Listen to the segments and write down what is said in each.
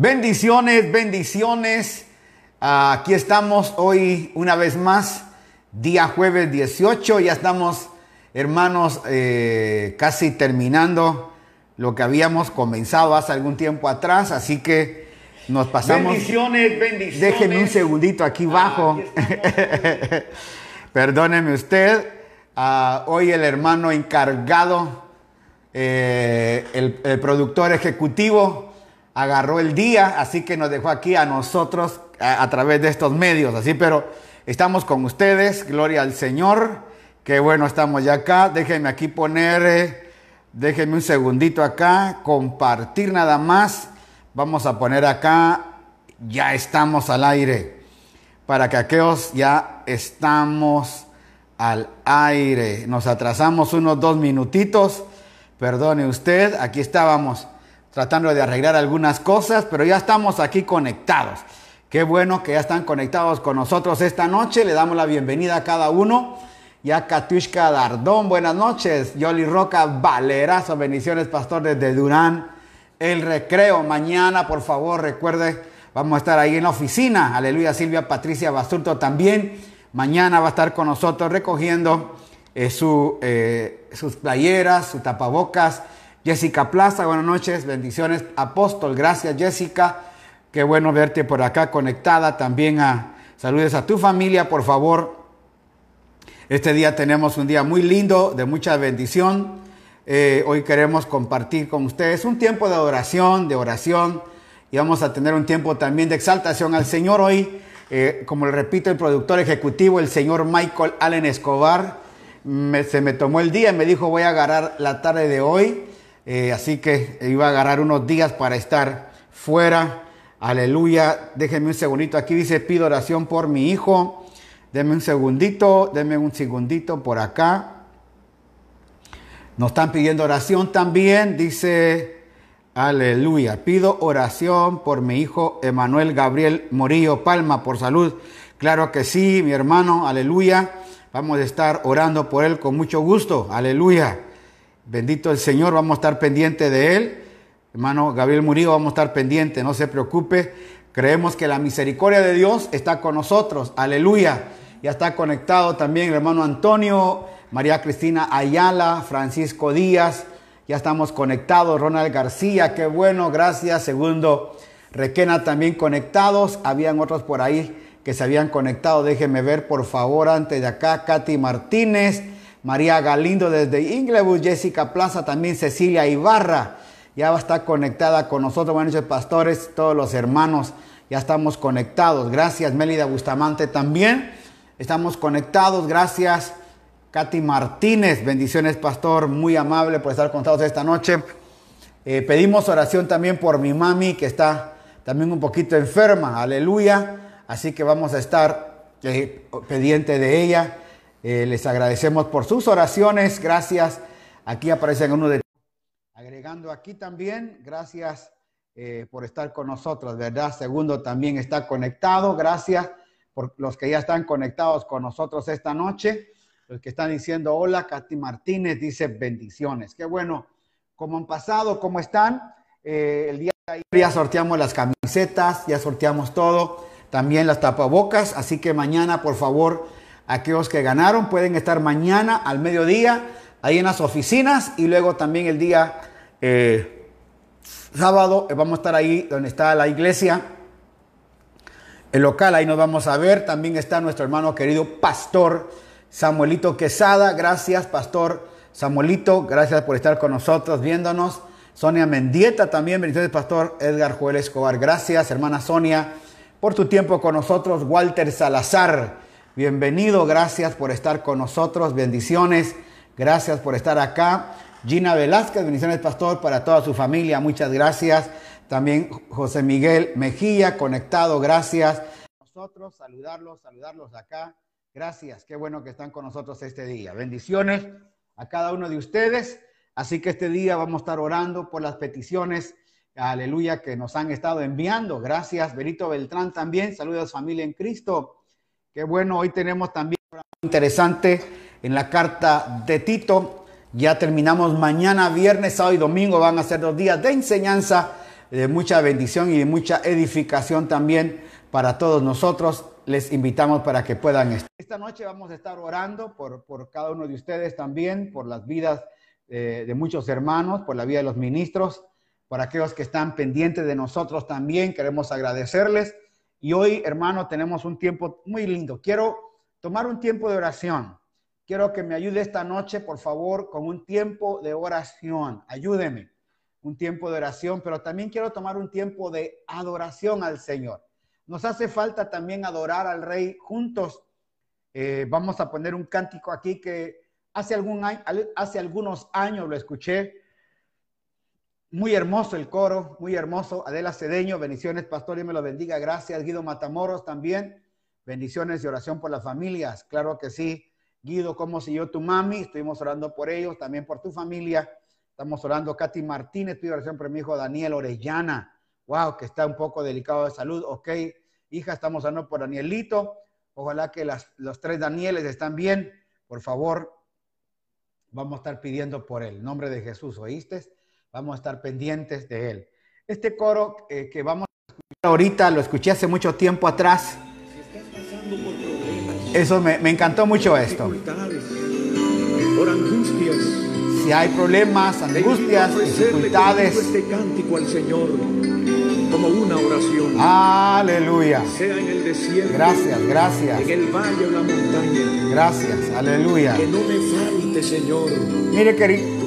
Bendiciones, bendiciones. Aquí estamos hoy una vez más, día jueves 18. Ya estamos, hermanos, eh, casi terminando lo que habíamos comenzado hace algún tiempo atrás. Así que nos pasamos. Bendiciones, bendiciones. Déjenme un segundito aquí abajo. Perdóneme usted. Ah, hoy el hermano encargado, eh, el, el productor ejecutivo, agarró el día, así que nos dejó aquí a nosotros a, través de estos medios, así, pero estamos con ustedes, gloria al Señor, que bueno, estamos ya acá, déjenme aquí poner, eh, déjenme un segundito acá, compartir nada más, vamos a poner acá, ya estamos al aire, para que aquellos ya estamos al aire, nos atrasamos unos dos minutitos, perdone usted, aquí estábamos tratando de arreglar algunas cosas, pero ya estamos aquí conectados. Qué bueno que ya están conectados con nosotros esta noche. Le damos la bienvenida a cada uno. Ya Katushka Dardón, buenas noches. Yoli Roca Valerazo, bendiciones, pastor desde Durán. El recreo, mañana, por favor, recuerde, vamos a estar ahí en la oficina. Aleluya, Silvia Patricia Basurto también. Mañana va a estar con nosotros recogiendo eh, su, eh, sus playeras, sus tapabocas Jessica Plaza, buenas noches, bendiciones. Apóstol, gracias Jessica. Qué bueno verte por acá conectada. También a saludes a tu familia, por favor. Este día tenemos un día muy lindo, de mucha bendición. Eh, hoy queremos compartir con ustedes un tiempo de adoración, de oración. Y vamos a tener un tiempo también de exaltación al Señor hoy. Eh, como le repito, el productor ejecutivo, el señor Michael Allen Escobar, se me tomó el día y me dijo voy a agarrar la tarde de hoy. Eh, así que iba a agarrar unos días para estar fuera. Aleluya. Déjenme un segundito. Aquí dice, pido oración por mi hijo. Denme un segundito, denme un segundito por acá. Nos están pidiendo oración también. Dice, aleluya. Pido oración por mi hijo Emanuel Gabriel Morillo Palma por salud. Claro que sí, mi hermano. Aleluya. Vamos a estar orando por él con mucho gusto. Aleluya. Bendito el Señor, vamos a estar pendiente de él. Hermano Gabriel Murillo, vamos a estar pendiente, no se preocupe. Creemos que la misericordia de Dios está con nosotros. Aleluya. Ya está conectado también el hermano Antonio, María Cristina Ayala, Francisco Díaz. Ya estamos conectados. Ronald García, qué bueno, gracias. Segundo, Requena también conectados. Habían otros por ahí que se habían conectado. Déjenme ver, por favor, antes de acá. Katy Martínez. María Galindo desde Inglewood, Jessica Plaza, también Cecilia Ibarra, ya va a estar conectada con nosotros, buenas noches pastores, todos los hermanos, ya estamos conectados, gracias Mélida Bustamante también, estamos conectados, gracias Katy Martínez, bendiciones pastor, muy amable por estar conectados esta noche. Eh, pedimos oración también por mi mami que está también un poquito enferma, aleluya, así que vamos a estar eh, pendiente de ella. Eh, les agradecemos por sus oraciones. Gracias. Aquí aparecen uno de... Agregando aquí también, gracias eh, por estar con nosotros, ¿verdad? Segundo también está conectado. Gracias por los que ya están conectados con nosotros esta noche. Los que están diciendo hola, Katy Martínez dice bendiciones. Qué bueno. ¿Cómo han pasado? ¿Cómo están? Eh, el día de ayer ya sorteamos las camisetas, ya sorteamos todo. También las tapabocas. Así que mañana, por favor, Aquellos que ganaron pueden estar mañana al mediodía ahí en las oficinas y luego también el día eh, sábado eh, vamos a estar ahí donde está la iglesia, el local, ahí nos vamos a ver. También está nuestro hermano querido pastor Samuelito Quesada. Gracias, pastor Samuelito. Gracias por estar con nosotros viéndonos. Sonia Mendieta también. Bendiciones, pastor Edgar Joel Escobar. Gracias, hermana Sonia, por tu tiempo con nosotros. Walter Salazar. Bienvenido, gracias por estar con nosotros, bendiciones, gracias por estar acá. Gina Velázquez, bendiciones pastor para toda su familia, muchas gracias. También José Miguel Mejía, conectado, gracias. Nosotros saludarlos, saludarlos acá. Gracias, qué bueno que están con nosotros este día. Bendiciones a cada uno de ustedes. Así que este día vamos a estar orando por las peticiones, aleluya, que nos han estado enviando. Gracias, Benito Beltrán también. Saludos familia en Cristo. Qué bueno, hoy tenemos también interesante en la carta de Tito. Ya terminamos mañana, viernes, sábado y domingo. Van a ser dos días de enseñanza de mucha bendición y de mucha edificación también para todos nosotros. Les invitamos para que puedan estar. Esta noche vamos a estar orando por, por cada uno de ustedes también, por las vidas eh, de muchos hermanos, por la vida de los ministros, por aquellos que están pendientes de nosotros también. Queremos agradecerles. Y hoy, hermano, tenemos un tiempo muy lindo. Quiero tomar un tiempo de oración. Quiero que me ayude esta noche, por favor, con un tiempo de oración. Ayúdeme. Un tiempo de oración, pero también quiero tomar un tiempo de adoración al Señor. Nos hace falta también adorar al Rey juntos. Eh, vamos a poner un cántico aquí que hace, algún hace algunos años lo escuché. Muy hermoso el coro, muy hermoso. Adela Cedeño, bendiciones, pastor, y me lo bendiga. Gracias, Guido Matamoros también. Bendiciones y oración por las familias. Claro que sí. Guido, ¿cómo siguió tu mami? Estuvimos orando por ellos, también por tu familia. Estamos orando, Katy Martínez, pido oración por mi hijo Daniel Orellana. Wow, que está un poco delicado de salud. Ok, hija, estamos orando por Danielito. Ojalá que las, los tres Danieles están bien. Por favor, vamos a estar pidiendo por él. nombre de Jesús, ¿oíste? Vamos a estar pendientes de él. Este coro eh, que vamos a escuchar ahorita, lo escuché hace mucho tiempo atrás eso me, me encantó mucho esto. Por angustias. Si hay problemas, angustias, dificultades. Este cántico al Señor como una oración. Aleluya. Sea en el desierto. Gracias, gracias. En el valle o la montaña. Gracias, aleluya. Que no me falte, Señor. Mire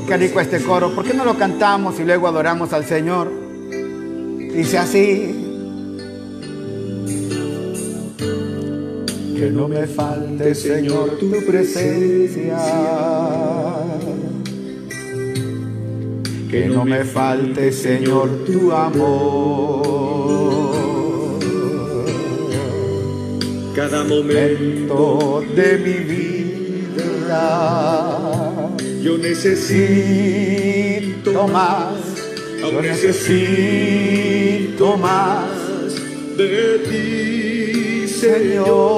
qué rico este coro. ¿Por qué no lo cantamos y luego adoramos al Señor? Dice así. Que no me falte, Señor, tu presencia. Que no me falte, Señor, tu amor. Cada momento de mi vida, yo necesito más. Yo necesito más de ti. Señor.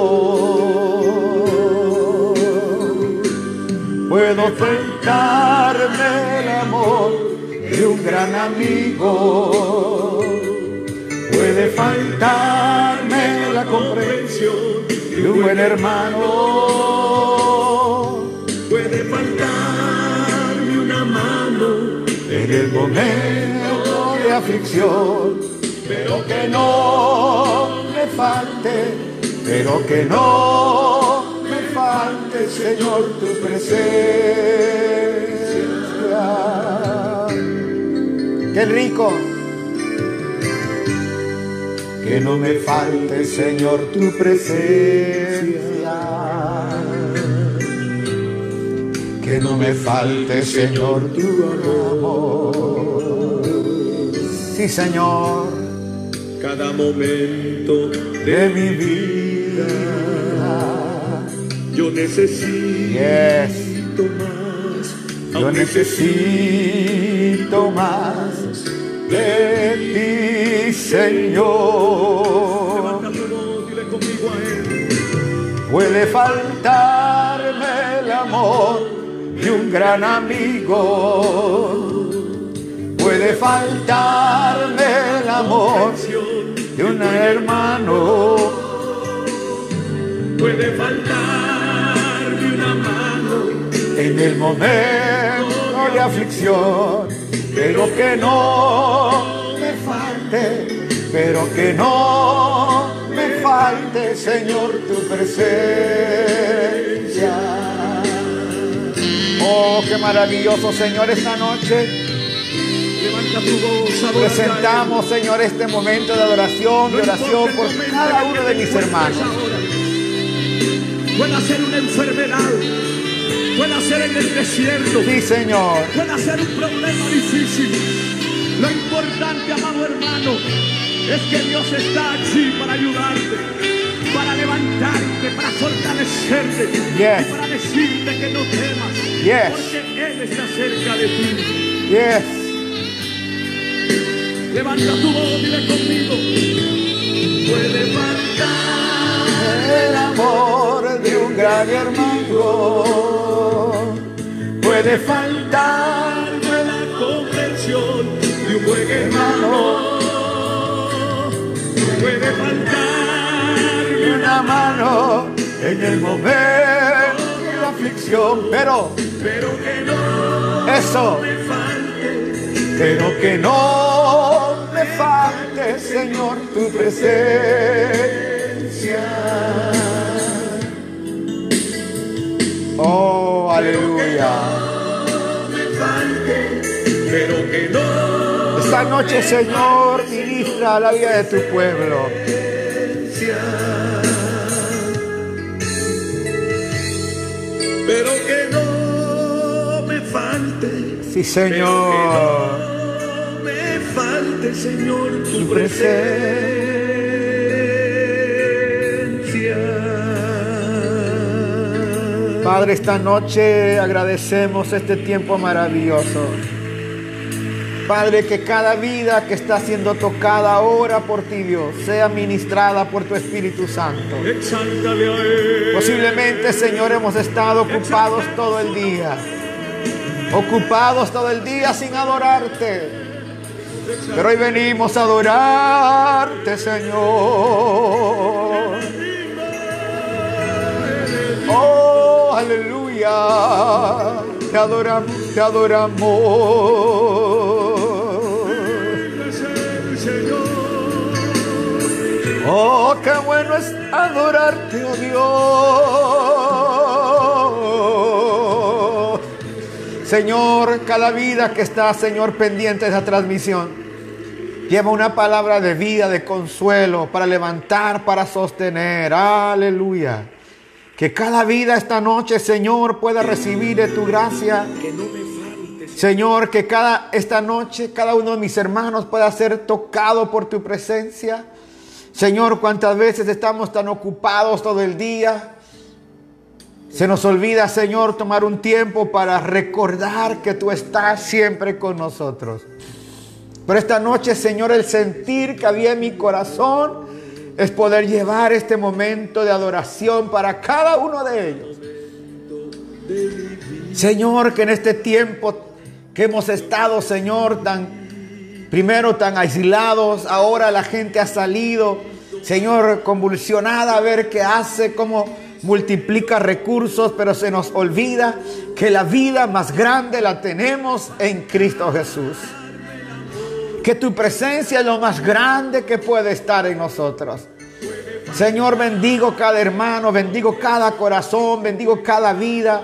Puedo faltarme el amor de un gran amigo. Puede faltarme la comprensión de un buen hermano. Puede faltarme momento de aflicción, pero que no me falte pero que no me falte, Señor, tu presencia. Qué rico. Que no me falte, Señor, tu presencia. Que no me falte, Señor, tu amor. Señor. Cada momento de mi vida yo necesito más. Yo necesito más de ti, Señor. Puede faltarme el amor de un gran amigo. Puede faltarme el amor de un hermano puede faltarme una mano en el momento de aflicción, pero que no me falte, pero que no me falte, Señor, tu presencia. Oh, qué maravilloso, Señor, esta noche. Presentamos, Señor, este momento de adoración, de oración por cada uno de mis hermanos puede ser una enfermedad, puede ser en el desierto. Sí, Señor. Puede ser un problema difícil. Lo importante, amado hermano, es que Dios está allí para ayudarte, para levantarte, para fortalecerte y para decirte que no temas, porque Él está cerca de ti. Yes. Levanta tu voz, dile conmigo. Puede faltar el amor de un gran hermano. Puede faltar la comprensión de un buen hermano. Puede faltar una mano en el momento de la aflicción, pero, pero que no eso, me falte. pero que no falte, Señor, tu presencia. Oh, aleluya. Pero que no Esta noche, Señor, ministra la vida de tu pueblo. pero que no me falte. Sí, Señor. Señor, tu presencia. Padre, esta noche agradecemos este tiempo maravilloso. Padre, que cada vida que está siendo tocada ahora por ti, Dios, sea ministrada por tu Espíritu Santo. Exáltale a Él. Posiblemente, Señor, hemos estado ocupados todo el día. Ocupados todo el día sin adorarte. Pero hoy venimos a adorarte, Señor. Oh, aleluya. Te adoramos, te adoramos. Oh, qué bueno es adorarte, oh Dios. Señor, cada vida que está, Señor, pendiente de esa transmisión, lleva una palabra de vida, de consuelo, para levantar, para sostener. Aleluya. Que cada vida esta noche, Señor, pueda recibir de tu gracia. Señor, que cada esta noche cada uno de mis hermanos pueda ser tocado por tu presencia. Señor, cuántas veces estamos tan ocupados todo el día. Se nos olvida, Señor, tomar un tiempo para recordar que tú estás siempre con nosotros. Pero esta noche, Señor, el sentir que había en mi corazón es poder llevar este momento de adoración para cada uno de ellos. Señor, que en este tiempo que hemos estado, Señor, tan primero tan aislados, ahora la gente ha salido, Señor, convulsionada a ver qué hace, cómo multiplica recursos, pero se nos olvida que la vida más grande la tenemos en Cristo Jesús. Que tu presencia es lo más grande que puede estar en nosotros. Señor, bendigo cada hermano, bendigo cada corazón, bendigo cada vida.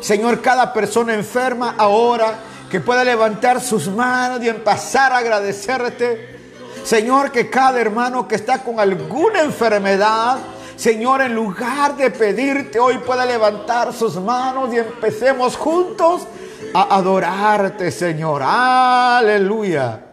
Señor, cada persona enferma ahora que pueda levantar sus manos y empezar a agradecerte. Señor, que cada hermano que está con alguna enfermedad, Señor, en lugar de pedirte hoy pueda levantar sus manos y empecemos juntos a adorarte, Señor. Aleluya.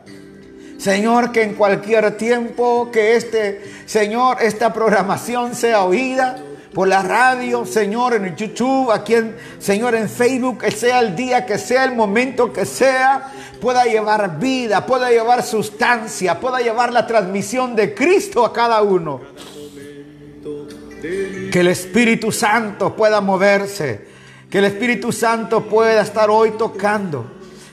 Señor, que en cualquier tiempo que este, Señor, esta programación sea oída por la radio, Señor, en YouTube, aquí en, Señor, en Facebook, que sea el día, que sea el momento que sea, pueda llevar vida, pueda llevar sustancia, pueda llevar la transmisión de Cristo a cada uno. Que el Espíritu Santo pueda moverse, que el Espíritu Santo pueda estar hoy tocando.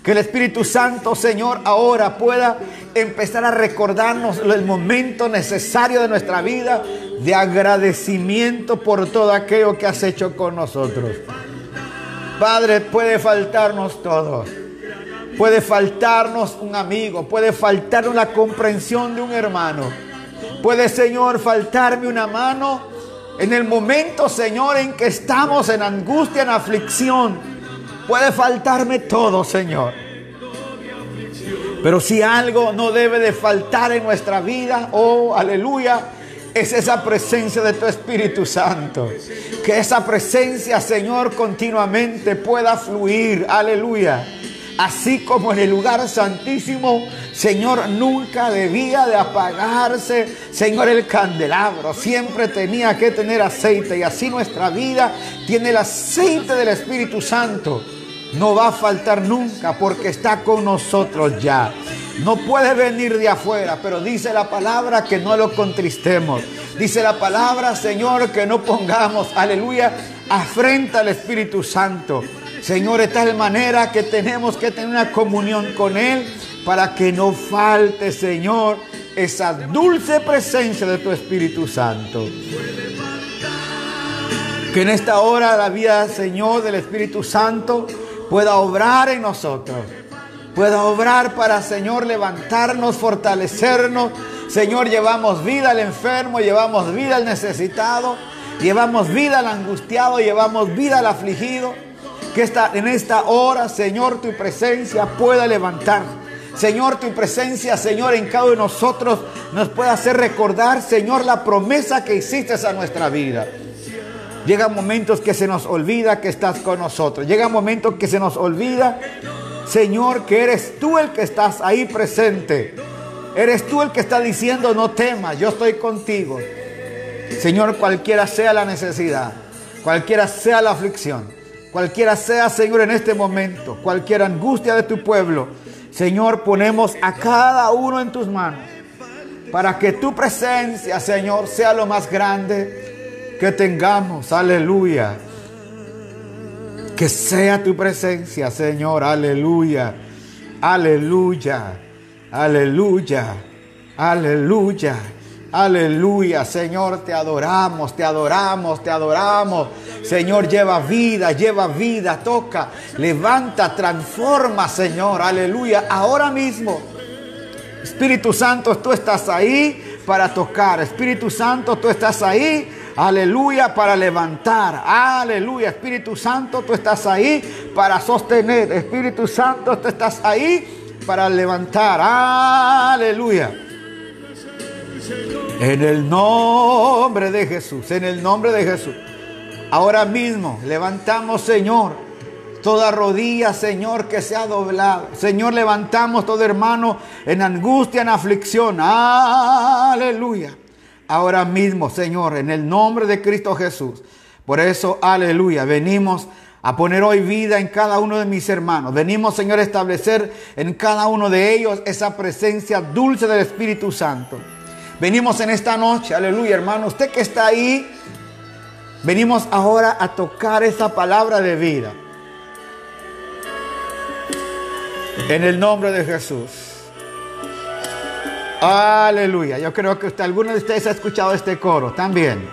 Que el Espíritu Santo, Señor, ahora pueda empezar a recordarnos el momento necesario de nuestra vida de agradecimiento por todo aquello que has hecho con nosotros. Padre, puede faltarnos todo. Puede faltarnos un amigo, puede faltarnos la comprensión de un hermano. Puede, Señor, faltarme una mano en el momento, Señor, en que estamos en angustia, en aflicción. Puede faltarme todo, Señor. Pero si algo no debe de faltar en nuestra vida, oh, aleluya, es esa presencia de tu Espíritu Santo. Que esa presencia, Señor, continuamente pueda fluir, aleluya. Así como en el lugar santísimo, Señor, nunca debía de apagarse, Señor, el candelabro. Siempre tenía que tener aceite y así nuestra vida tiene el aceite del Espíritu Santo. No va a faltar nunca porque está con nosotros ya. No puede venir de afuera, pero dice la palabra que no lo contristemos. Dice la palabra, Señor, que no pongamos, aleluya, afrenta al Espíritu Santo. Señor, de tal manera que tenemos que tener una comunión con Él para que no falte, Señor, esa dulce presencia de tu Espíritu Santo. Que en esta hora la vida, Señor, del Espíritu Santo pueda obrar en nosotros. Pueda obrar para, Señor, levantarnos, fortalecernos. Señor, llevamos vida al enfermo, llevamos vida al necesitado, llevamos vida al angustiado, llevamos vida al afligido. Que esta, en esta hora, Señor, tu presencia pueda levantar. Señor, tu presencia, Señor, en cada uno de nosotros nos pueda hacer recordar, Señor, la promesa que hiciste a nuestra vida. Llegan momentos que se nos olvida que estás con nosotros. Llegan momentos que se nos olvida, Señor, que eres tú el que estás ahí presente. Eres tú el que está diciendo, no temas, yo estoy contigo. Señor, cualquiera sea la necesidad, cualquiera sea la aflicción, cualquiera sea, Señor, en este momento, cualquier angustia de tu pueblo, Señor, ponemos a cada uno en tus manos para que tu presencia, Señor, sea lo más grande que tengamos, aleluya. Que sea tu presencia, Señor, aleluya, aleluya, aleluya, aleluya. Aleluya, Señor, te adoramos, te adoramos, te adoramos. Señor, lleva vida, lleva vida, toca, levanta, transforma, Señor. Aleluya, ahora mismo. Espíritu Santo, tú estás ahí para tocar. Espíritu Santo, tú estás ahí Aleluya para levantar. Aleluya. Espíritu Santo, tú estás ahí para sostener. Espíritu Santo, tú estás ahí para levantar. Aleluya. En el nombre de Jesús. En el nombre de Jesús. Ahora mismo levantamos, Señor, toda rodilla, Señor, que se ha doblado. Señor, levantamos todo hermano en angustia, en aflicción. Aleluya ahora mismo, Señor, en el nombre de Cristo Jesús. Por eso, aleluya, venimos a poner hoy vida en cada uno de mis hermanos. Venimos, Señor, a establecer en cada uno de ellos esa presencia dulce del Espíritu Santo. Venimos en esta noche, aleluya, hermano. Usted que está ahí, venimos ahora a tocar esa palabra de vida. En el nombre de Jesús. Aleluya. Yo creo que usted, alguno de ustedes ha escuchado este coro también.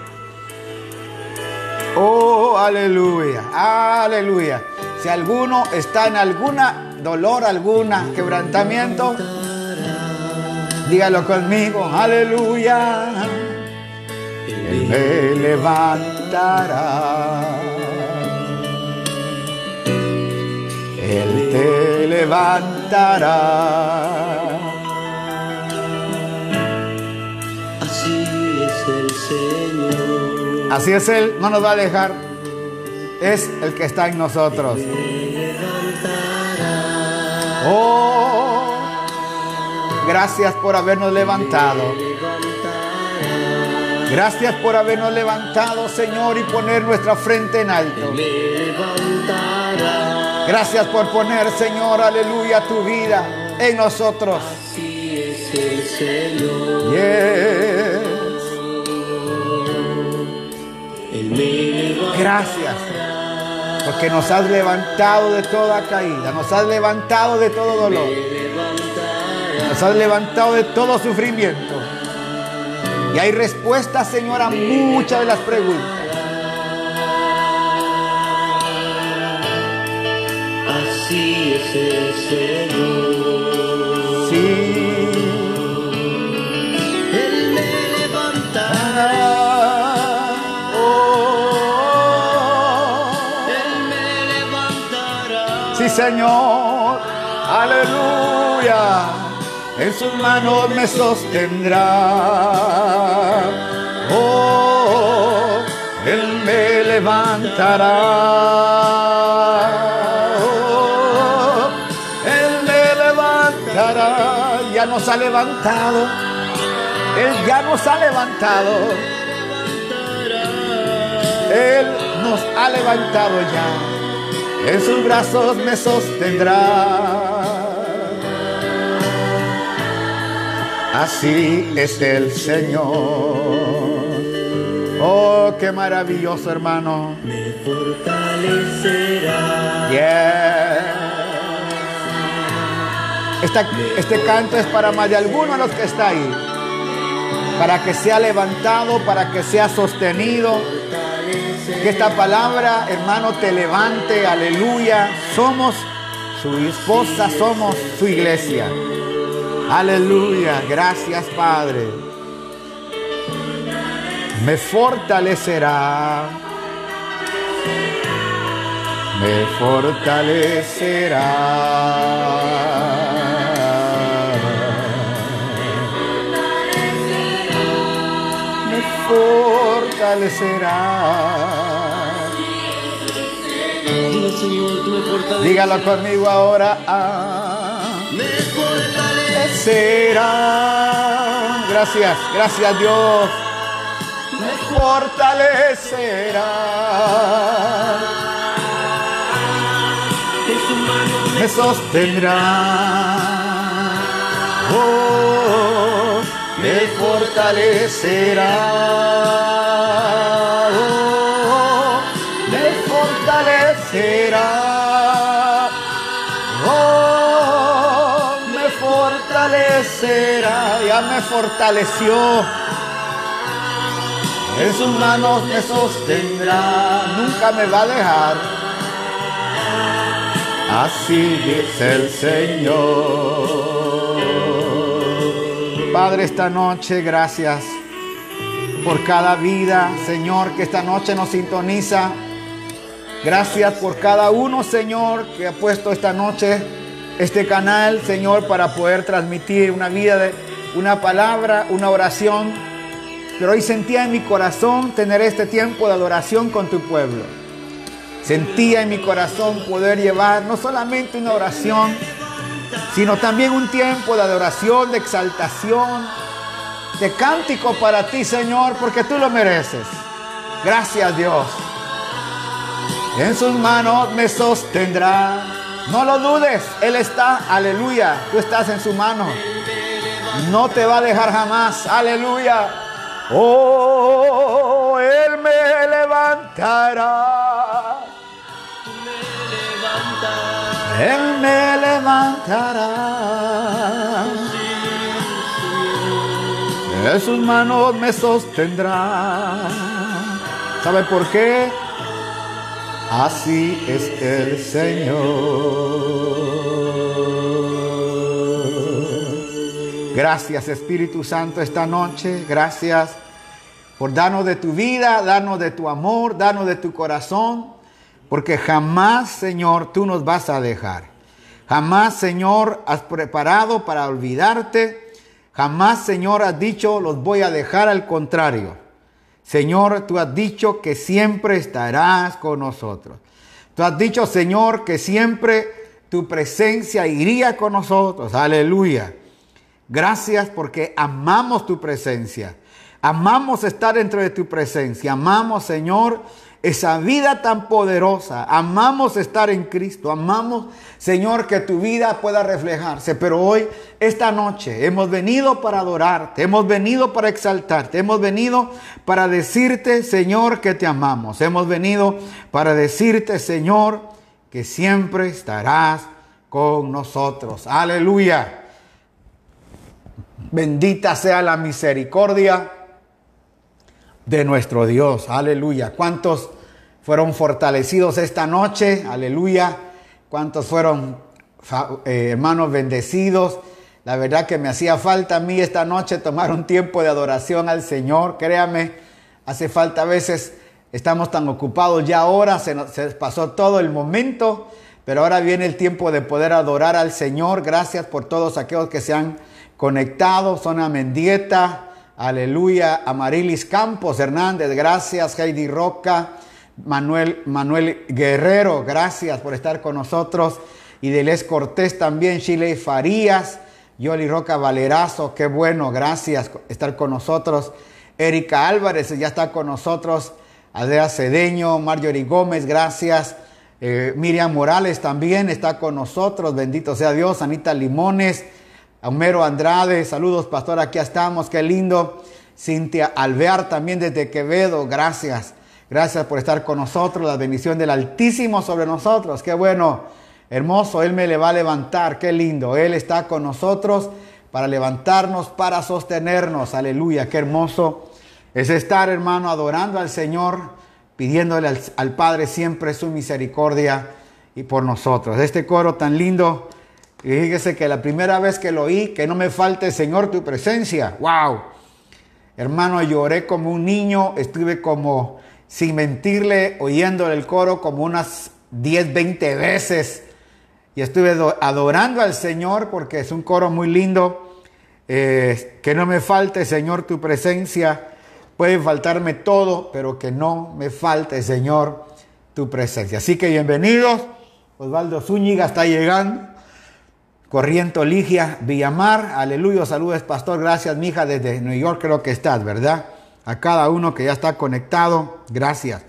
Oh, aleluya. Aleluya. Si alguno está en alguna dolor, alguna quebrantamiento, dígalo conmigo. Aleluya. Él me levantará. Él te levantará. Así es Él, no nos va a dejar. Es el que está en nosotros. Oh, gracias por habernos levantado. Gracias por habernos levantado, Señor, y poner nuestra frente en alto. Gracias por poner, Señor, aleluya, tu vida en nosotros. Así es el Señor. Gracias. Porque nos has levantado de toda caída. Nos has levantado de todo dolor. Nos has levantado de todo sufrimiento. Y hay respuesta, Señor, a muchas de las preguntas. Así es el Señor. Señor, aleluya, en sus manos me sostendrá. Oh, Él me levantará. Oh, él me levantará. Ya nos ha levantado. Él ya nos ha levantado. Él nos ha levantado ya en sus brazos me sostendrá. Así es el Señor. Oh, qué maravilloso hermano. Me fortalecerá. este canto es para más de alguno de los que está ahí. para que sea levantado, para que sea sostenido. Que esta palabra, hermano, te levante, aleluya. Somos su esposa, somos su iglesia. Aleluya, gracias Padre. Me fortalecerá. Me fortalecerá. Fortalecerá. Dile, Señor, tú me fortaleces. Dígalo conmigo ahora. Ah, Me fortaleces. será. Gracias, gracias Dios. Me fortalecerá. Me sostendrá. Oh, me fortalecerá. Oh, me fortalecerá. Oh, me fortalecerá. Ya me fortaleció. En sus manos me sostendrá. Nunca me va a dejar. Así dice el Señor. Padre, esta noche, gracias por cada vida, Señor, que esta noche nos sintoniza. Gracias por cada uno, Señor, que ha puesto esta noche este canal, Señor, para poder transmitir una vida de una palabra, una oración. Pero hoy sentía en mi corazón tener este tiempo de adoración con tu pueblo. Sentía en mi corazón poder llevar no solamente una oración, sino también un tiempo de adoración, de exaltación, de cántico para ti, Señor, porque tú lo mereces. Gracias, Dios. En sus manos me sostendrá. No lo dudes, Él está, aleluya. Tú estás en su mano. No te va a dejar jamás, aleluya. Oh, Él me levantará. Él me levantará. En sus manos me sostendrá. ¿Sabe por qué? Así es el Señor. Gracias Espíritu Santo esta noche. Gracias por darnos de tu vida, darnos de tu amor, darnos de tu corazón. Porque jamás, Señor, tú nos vas a dejar. Jamás, Señor, has preparado para olvidarte. Jamás, Señor, has dicho, los voy a dejar al contrario. Señor, tú has dicho que siempre estarás con nosotros. Tú has dicho, Señor, que siempre tu presencia iría con nosotros. Aleluya. Gracias porque amamos tu presencia. Amamos estar dentro de tu presencia. Amamos, Señor, esa vida tan poderosa. Amamos estar en Cristo. Amamos, Señor, que tu vida pueda reflejarse. Pero hoy, esta noche, hemos venido para adorarte. Hemos venido para exaltarte. Hemos venido para decirte, Señor, que te amamos. Hemos venido para decirte, Señor, que siempre estarás con nosotros. Aleluya. Bendita sea la misericordia de nuestro Dios. Aleluya. ¿Cuántos fueron fortalecidos esta noche? Aleluya. ¿Cuántos fueron eh, hermanos bendecidos? La verdad que me hacía falta a mí esta noche tomar un tiempo de adoración al Señor. Créame, hace falta a veces, estamos tan ocupados ya ahora, se, nos, pasó todo el momento, pero ahora viene el tiempo de poder adorar al Señor. Gracias por todos aquellos que se han conectado. Zona Mendieta, Aleluya. Amarilis Campos Hernández, gracias. Heidi Roca, Manuel, Manuel Guerrero, gracias por estar con nosotros. Y Delés Cortés también, Chile Farías, Yoli Roca Valerazo, qué bueno, gracias por estar con nosotros. Erika Álvarez ya está con nosotros. Adea Cedeño, Marjorie Gómez, gracias. Eh, Miriam Morales también está con nosotros, bendito sea Dios. Anita Limones. Homero Andrade, saludos pastor, aquí estamos, qué lindo. Cintia Alvear también desde Quevedo, gracias. Gracias por estar con nosotros, la bendición del Altísimo sobre nosotros, qué bueno, hermoso, Él me le va a levantar, qué lindo, Él está con nosotros para levantarnos, para sostenernos. Aleluya, qué hermoso es estar, hermano, adorando al Señor, pidiéndole al, al Padre siempre su misericordia y por nosotros. Este coro tan lindo, fíjese que la primera vez que lo oí, que no me falte, Señor, tu presencia. ¡Wow! Hermano, lloré como un niño, estuve como, sin mentirle, oyendo el coro como unas 10, 20 veces. Y estuve adorando al Señor porque es un coro muy lindo. Eh, que no me falte, Señor, tu presencia. Puede faltarme todo, pero que no me falte, Señor, tu presencia. Así que bienvenidos. Osvaldo Zúñiga está llegando. Corriento Ligia Villamar, aleluya, saludos pastor, gracias mija desde New York creo que estás, ¿verdad? A cada uno que ya está conectado, gracias.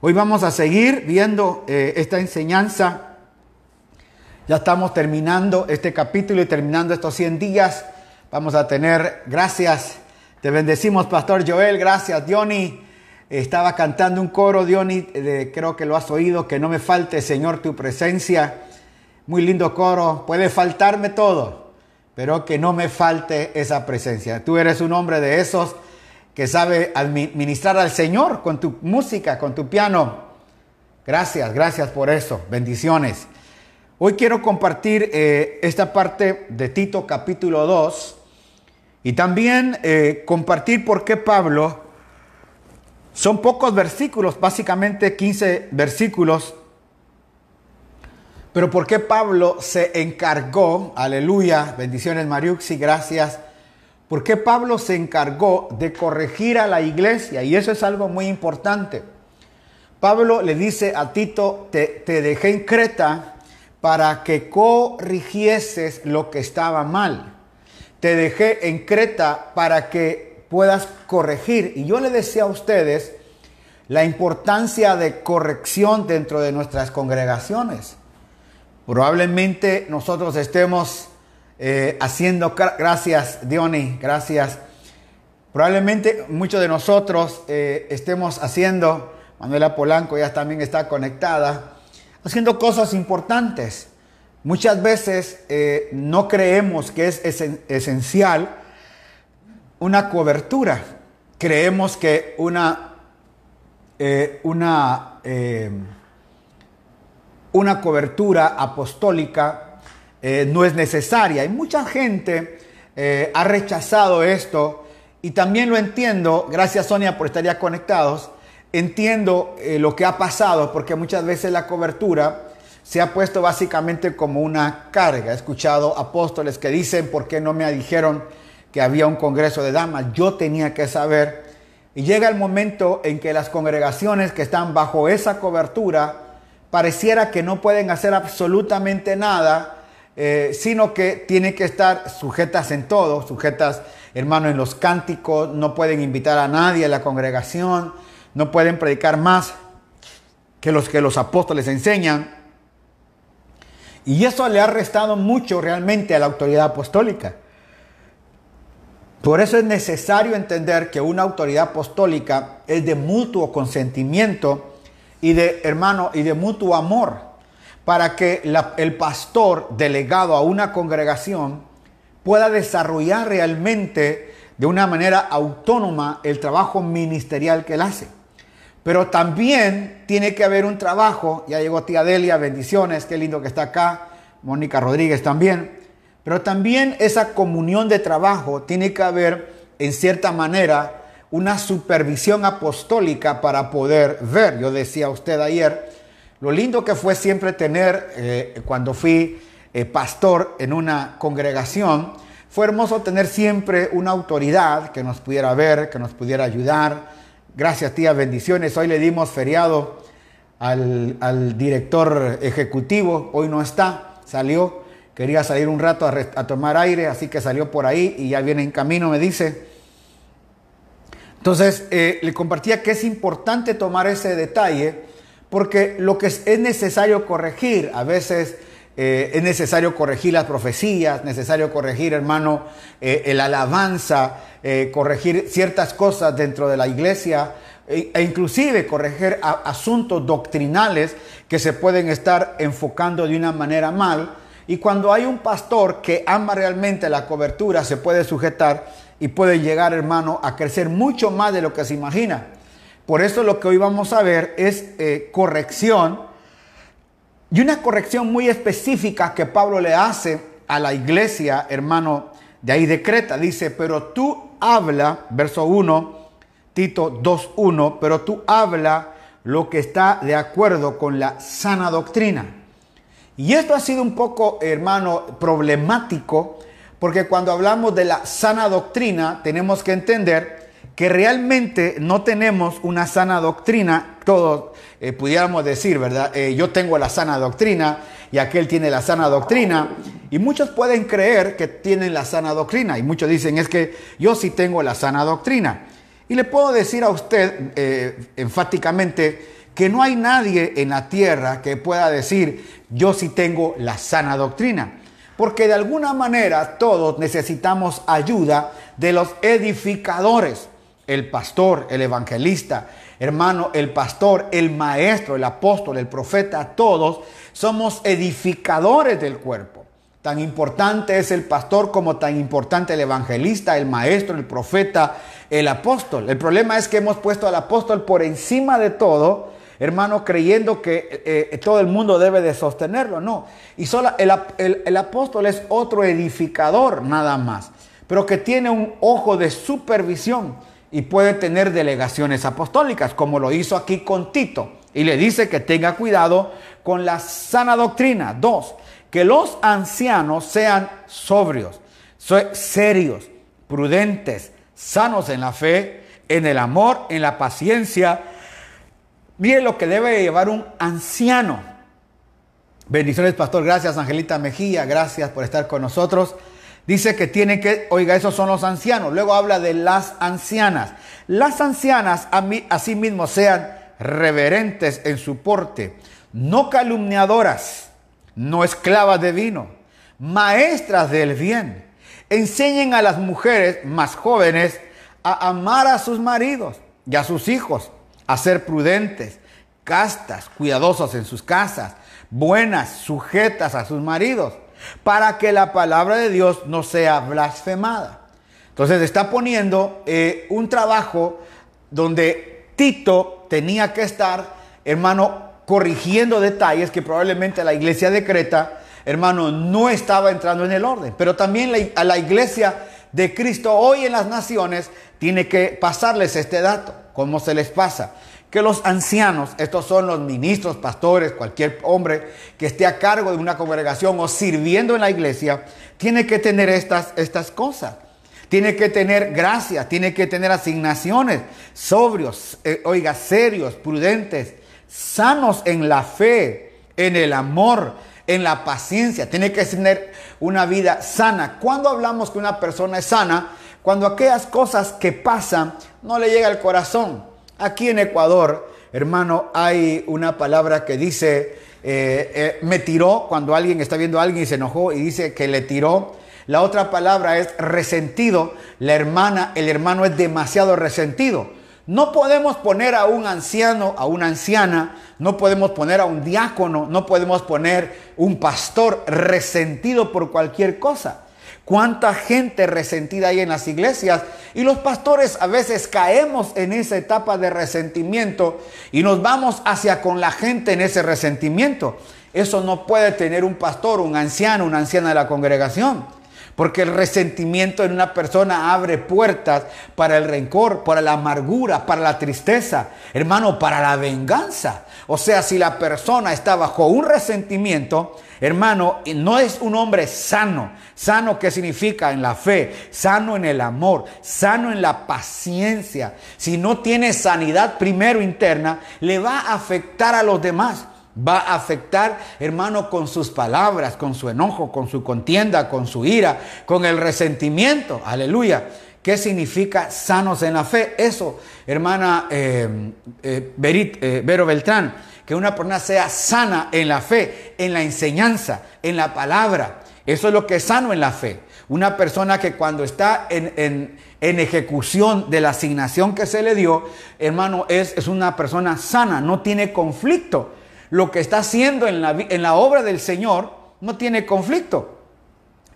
Hoy vamos a seguir viendo eh, esta enseñanza. Ya estamos terminando este capítulo y terminando estos 100 días. Vamos a tener, gracias, te bendecimos pastor Joel, gracias Diony. Estaba cantando un coro, Diony, creo que lo has oído, que no me falte Señor tu presencia. Muy lindo coro, puede faltarme todo, pero que no me falte esa presencia. Tú eres un hombre de esos que sabe administrar al Señor con tu música, con tu piano. Gracias, gracias por eso. Bendiciones. Hoy quiero compartir eh, esta parte de Tito capítulo 2 y también eh, compartir por qué Pablo, son pocos versículos, básicamente 15 versículos, pero ¿por qué Pablo se encargó, aleluya, bendiciones Mariuxi, gracias, ¿por qué Pablo se encargó de corregir a la iglesia? Y eso es algo muy importante. Pablo le dice a Tito, te, te dejé en Creta para que corrigieses lo que estaba mal. Te dejé en Creta para que puedas corregir. Y yo le decía a ustedes la importancia de corrección dentro de nuestras congregaciones. Probablemente nosotros estemos eh, haciendo, gracias Diony, gracias. Probablemente muchos de nosotros eh, estemos haciendo, Manuela Polanco ya también está conectada, haciendo cosas importantes. Muchas veces eh, no creemos que es esencial una cobertura. Creemos que una, una una cobertura apostólica eh, no es necesaria. Y mucha gente eh, ha rechazado esto y también lo entiendo, gracias Sonia por estar ya conectados, entiendo eh, lo que ha pasado porque muchas veces la cobertura se ha puesto básicamente como una carga. He escuchado apóstoles que dicen, ¿por qué no me dijeron que había un congreso de damas? Yo tenía que saber. Y llega el momento en que las congregaciones que están bajo esa cobertura pareciera que no pueden hacer absolutamente nada, eh, sino que tienen que estar sujetas en todo, sujetas, hermano, en los cánticos, no pueden invitar a nadie a la congregación, no pueden predicar más que los que los apóstoles enseñan. Y eso le ha restado mucho realmente a la autoridad apostólica. Por eso es necesario entender que una autoridad apostólica es de mutuo consentimiento y de hermano y de mutuo amor para que el pastor delegado a una congregación pueda desarrollar realmente de una manera autónoma el trabajo ministerial que él hace. Pero también tiene que haber un trabajo, ya llegó tía Delia, bendiciones, qué lindo que está acá, Mónica Rodríguez también, pero también esa comunión de trabajo tiene que haber en cierta manera una supervisión apostólica para poder ver. Yo decía usted ayer, lo lindo que fue siempre tener, eh, cuando fui eh, pastor en una congregación, fue hermoso tener siempre una autoridad que nos pudiera ver, que nos pudiera ayudar. Gracias, tía, bendiciones. Hoy le dimos feriado al, al director ejecutivo, hoy no está, salió, quería salir un rato a, tomar aire, así que salió por ahí y ya viene en camino, me dice. Entonces, eh, le compartía que es importante tomar ese detalle porque lo que es, necesario corregir, a veces eh, es necesario corregir las profecías, necesario corregir, hermano, eh, el alabanza, corregir ciertas cosas dentro de la iglesia e, e inclusive corregir asuntos doctrinales que se pueden estar enfocando de una manera mal Y cuando hay un pastor que ama realmente la cobertura, se puede sujetar y puede llegar, hermano, a crecer mucho más de lo que se imagina. Por eso lo que hoy vamos a ver es eh, corrección y una corrección muy específica que Pablo le hace a la iglesia, hermano, de ahí decreta. Dice, pero tú habla, verso 1, Tito 2.1, pero tú habla lo que está de acuerdo con la sana doctrina. Y esto ha sido un poco, hermano, problemático, porque cuando hablamos de la sana doctrina, tenemos que entender que realmente no tenemos una sana doctrina, todos eh, pudiéramos decir, ¿verdad? Eh, yo tengo la sana doctrina y aquel tiene la sana doctrina. Y muchos pueden creer que tienen la sana doctrina y muchos dicen es que yo sí tengo la sana doctrina. Y le puedo decir a usted eh, enfáticamente que no hay nadie en la tierra que pueda decir yo sí tengo la sana doctrina. Porque de alguna manera todos necesitamos ayuda de los edificadores. El pastor, el evangelista, hermano, el pastor, el maestro, el apóstol, el profeta, todos somos edificadores del cuerpo. Tan importante es el pastor como tan importante el evangelista, el maestro, el profeta, el apóstol. El problema es que hemos puesto al apóstol por encima de todo, hermano, creyendo que eh, todo el mundo debe de sostenerlo. No. Y solo el apóstol es otro edificador nada más, pero que tiene un ojo de supervisión y puede tener delegaciones apostólicas, como lo hizo aquí con Tito. Y le dice que tenga cuidado con la sana doctrina. Dos, que los ancianos sean sobrios, serios, prudentes, sanos en la fe, en el amor, en la paciencia. Mire lo que debe llevar un anciano. Bendiciones, pastor. Gracias, Angelita Mejía. Gracias por estar con nosotros. Dice que tiene que, oiga, esos son los ancianos. Luego habla de las ancianas. Las ancianas asimismo sean reverentes en su porte, no calumniadoras no esclavas de vino, maestras del bien. Enseñen a las mujeres más jóvenes a amar a sus maridos y a sus hijos, a ser prudentes, castas, cuidadosas en sus casas, buenas, sujetas a sus maridos, para que la palabra de Dios no sea blasfemada. Entonces está poniendo eh, un trabajo donde Tito tenía que estar, hermano, corrigiendo detalles que probablemente la iglesia de Creta, hermano, no estaba entrando en el orden. Pero también a la iglesia de Cristo hoy en las naciones tiene que pasarles este dato, como se les pasa. Que los ancianos, estos son los ministros, pastores, cualquier hombre que esté a cargo de una congregación o sirviendo en la iglesia, tiene que tener estas, estas cosas. Tiene que tener gracia, tiene que tener asignaciones, sobrios, eh, oiga, serios, prudentes, sanos en la fe, en el amor, en la paciencia. Tiene que tener una vida sana. Cuando hablamos que una persona es sana, cuando aquellas cosas que pasan no le llega al corazón. Aquí en Ecuador, hermano, hay una palabra que dice, eh, eh, me tiró, cuando alguien está viendo a alguien y se enojó y dice que le tiró. La otra palabra es resentido. La hermana, el hermano es demasiado resentido. No podemos poner a un anciano, a una anciana, no podemos poner a un diácono, no podemos poner un pastor resentido por cualquier cosa. ¿Cuánta gente resentida hay en las iglesias? Y los pastores a veces caemos en esa etapa de resentimiento y nos vamos hacia con la gente en ese resentimiento. Eso no puede tener un pastor, un anciano, una anciana de la congregación. Porque el resentimiento en una persona abre puertas para el rencor, para la amargura, para la tristeza, hermano, para la venganza. O sea, si la persona está bajo un resentimiento, hermano, no es un hombre sano. Sano que significa en la fe, sano en el amor, sano en la paciencia. Si no tiene sanidad primero interna, le va a afectar a los demás. Va a afectar, hermano, con sus palabras, con su enojo, con su contienda, con su ira, con el resentimiento. Aleluya. ¿Qué significa sanos en la fe? Eso, hermana eh, eh, eh, Vero Beltrán, que una persona sea sana en la fe, en la enseñanza, en la palabra. Eso es lo que es sano en la fe. Una persona que cuando está en, ejecución de la asignación que se le dio, hermano, es, es una persona sana, no tiene conflicto lo que está haciendo en la, en la obra del Señor, no tiene conflicto.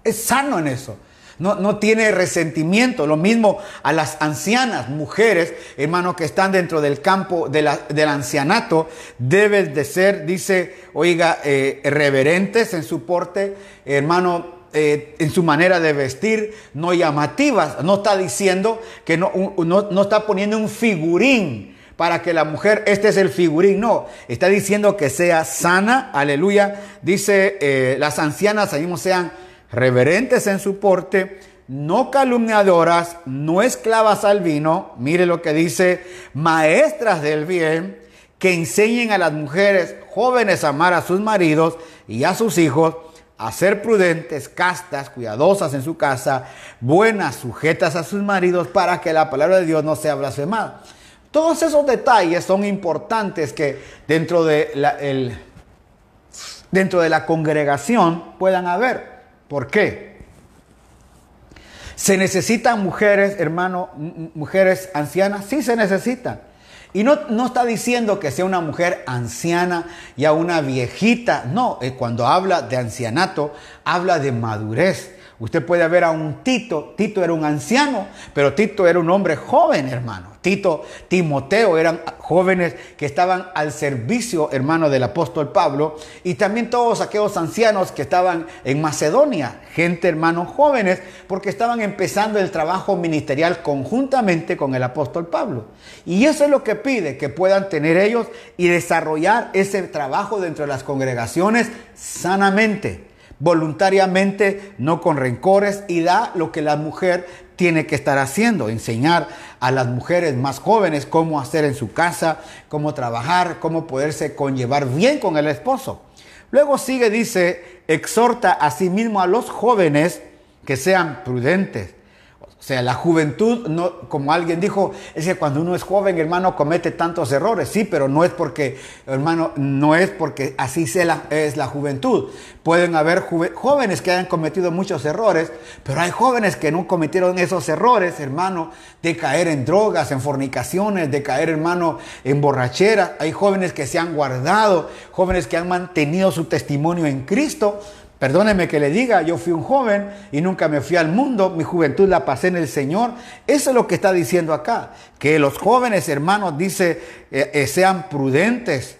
Es sano en eso. No, no, tiene resentimiento. Lo mismo a las ancianas, mujeres, hermano, que están dentro del campo del ancianato, deben de ser, dice, oiga, eh, reverentes en su porte, hermano, eh, en su manera de vestir, no llamativas. No está diciendo que no, no, está poniendo un figurín para que la mujer, este es el figurín, no, está diciendo que sea sana, aleluya. Dice, eh, las ancianas mismo sean reverentes en su porte, no calumniadoras, no esclavas al vino, mire lo que dice, maestras del bien, que enseñen a las mujeres jóvenes a amar a sus maridos y a sus hijos, a ser prudentes, castas, cuidadosas en su casa, buenas, sujetas a sus maridos, para que la palabra de Dios no sea blasfemada. Todos esos detalles son importantes que dentro de la, dentro de la congregación puedan haber. ¿Por qué? ¿Se necesitan mujeres, hermano, mujeres ancianas? Sí se necesitan. Y no, no, está diciendo que sea una mujer anciana y a una viejita. No, eh, cuando habla de ancianato, habla de madurez. Usted puede ver a un Tito. Tito era un anciano, pero Tito era un hombre joven, hermano. Tito, Timoteo eran jóvenes que estaban al servicio, hermano, del apóstol Pablo, y también todos aquellos ancianos que estaban en Macedonia, gente, hermanos, jóvenes, porque estaban empezando el trabajo ministerial conjuntamente con el apóstol Pablo. Y eso es lo que pide, que puedan tener ellos y desarrollar ese trabajo dentro de las congregaciones sanamente voluntariamente, no con rencores, y da lo que la mujer tiene que estar haciendo, enseñar a las mujeres más jóvenes cómo hacer en su casa, cómo trabajar, cómo poderse conllevar bien con el esposo. Luego sigue, dice, exhorta a sí mismo a los jóvenes que sean prudentes, o sea, la juventud, no, como alguien dijo, es que cuando uno es joven, hermano, comete tantos errores. Sí, pero no es porque, hermano, no es porque así sea es la juventud. Pueden haber jóvenes que hayan cometido muchos errores, pero hay jóvenes que no cometieron esos errores, hermano, de caer en drogas, en fornicaciones, de caer, hermano, en borrachera. Hay jóvenes que se han guardado, jóvenes que han mantenido su testimonio en Cristo Perdóneme que le diga, yo fui un joven y nunca me fui al mundo, mi juventud la pasé en el Señor. Eso es lo que está diciendo acá, que los jóvenes hermanos, dice, eh, eh, sean prudentes,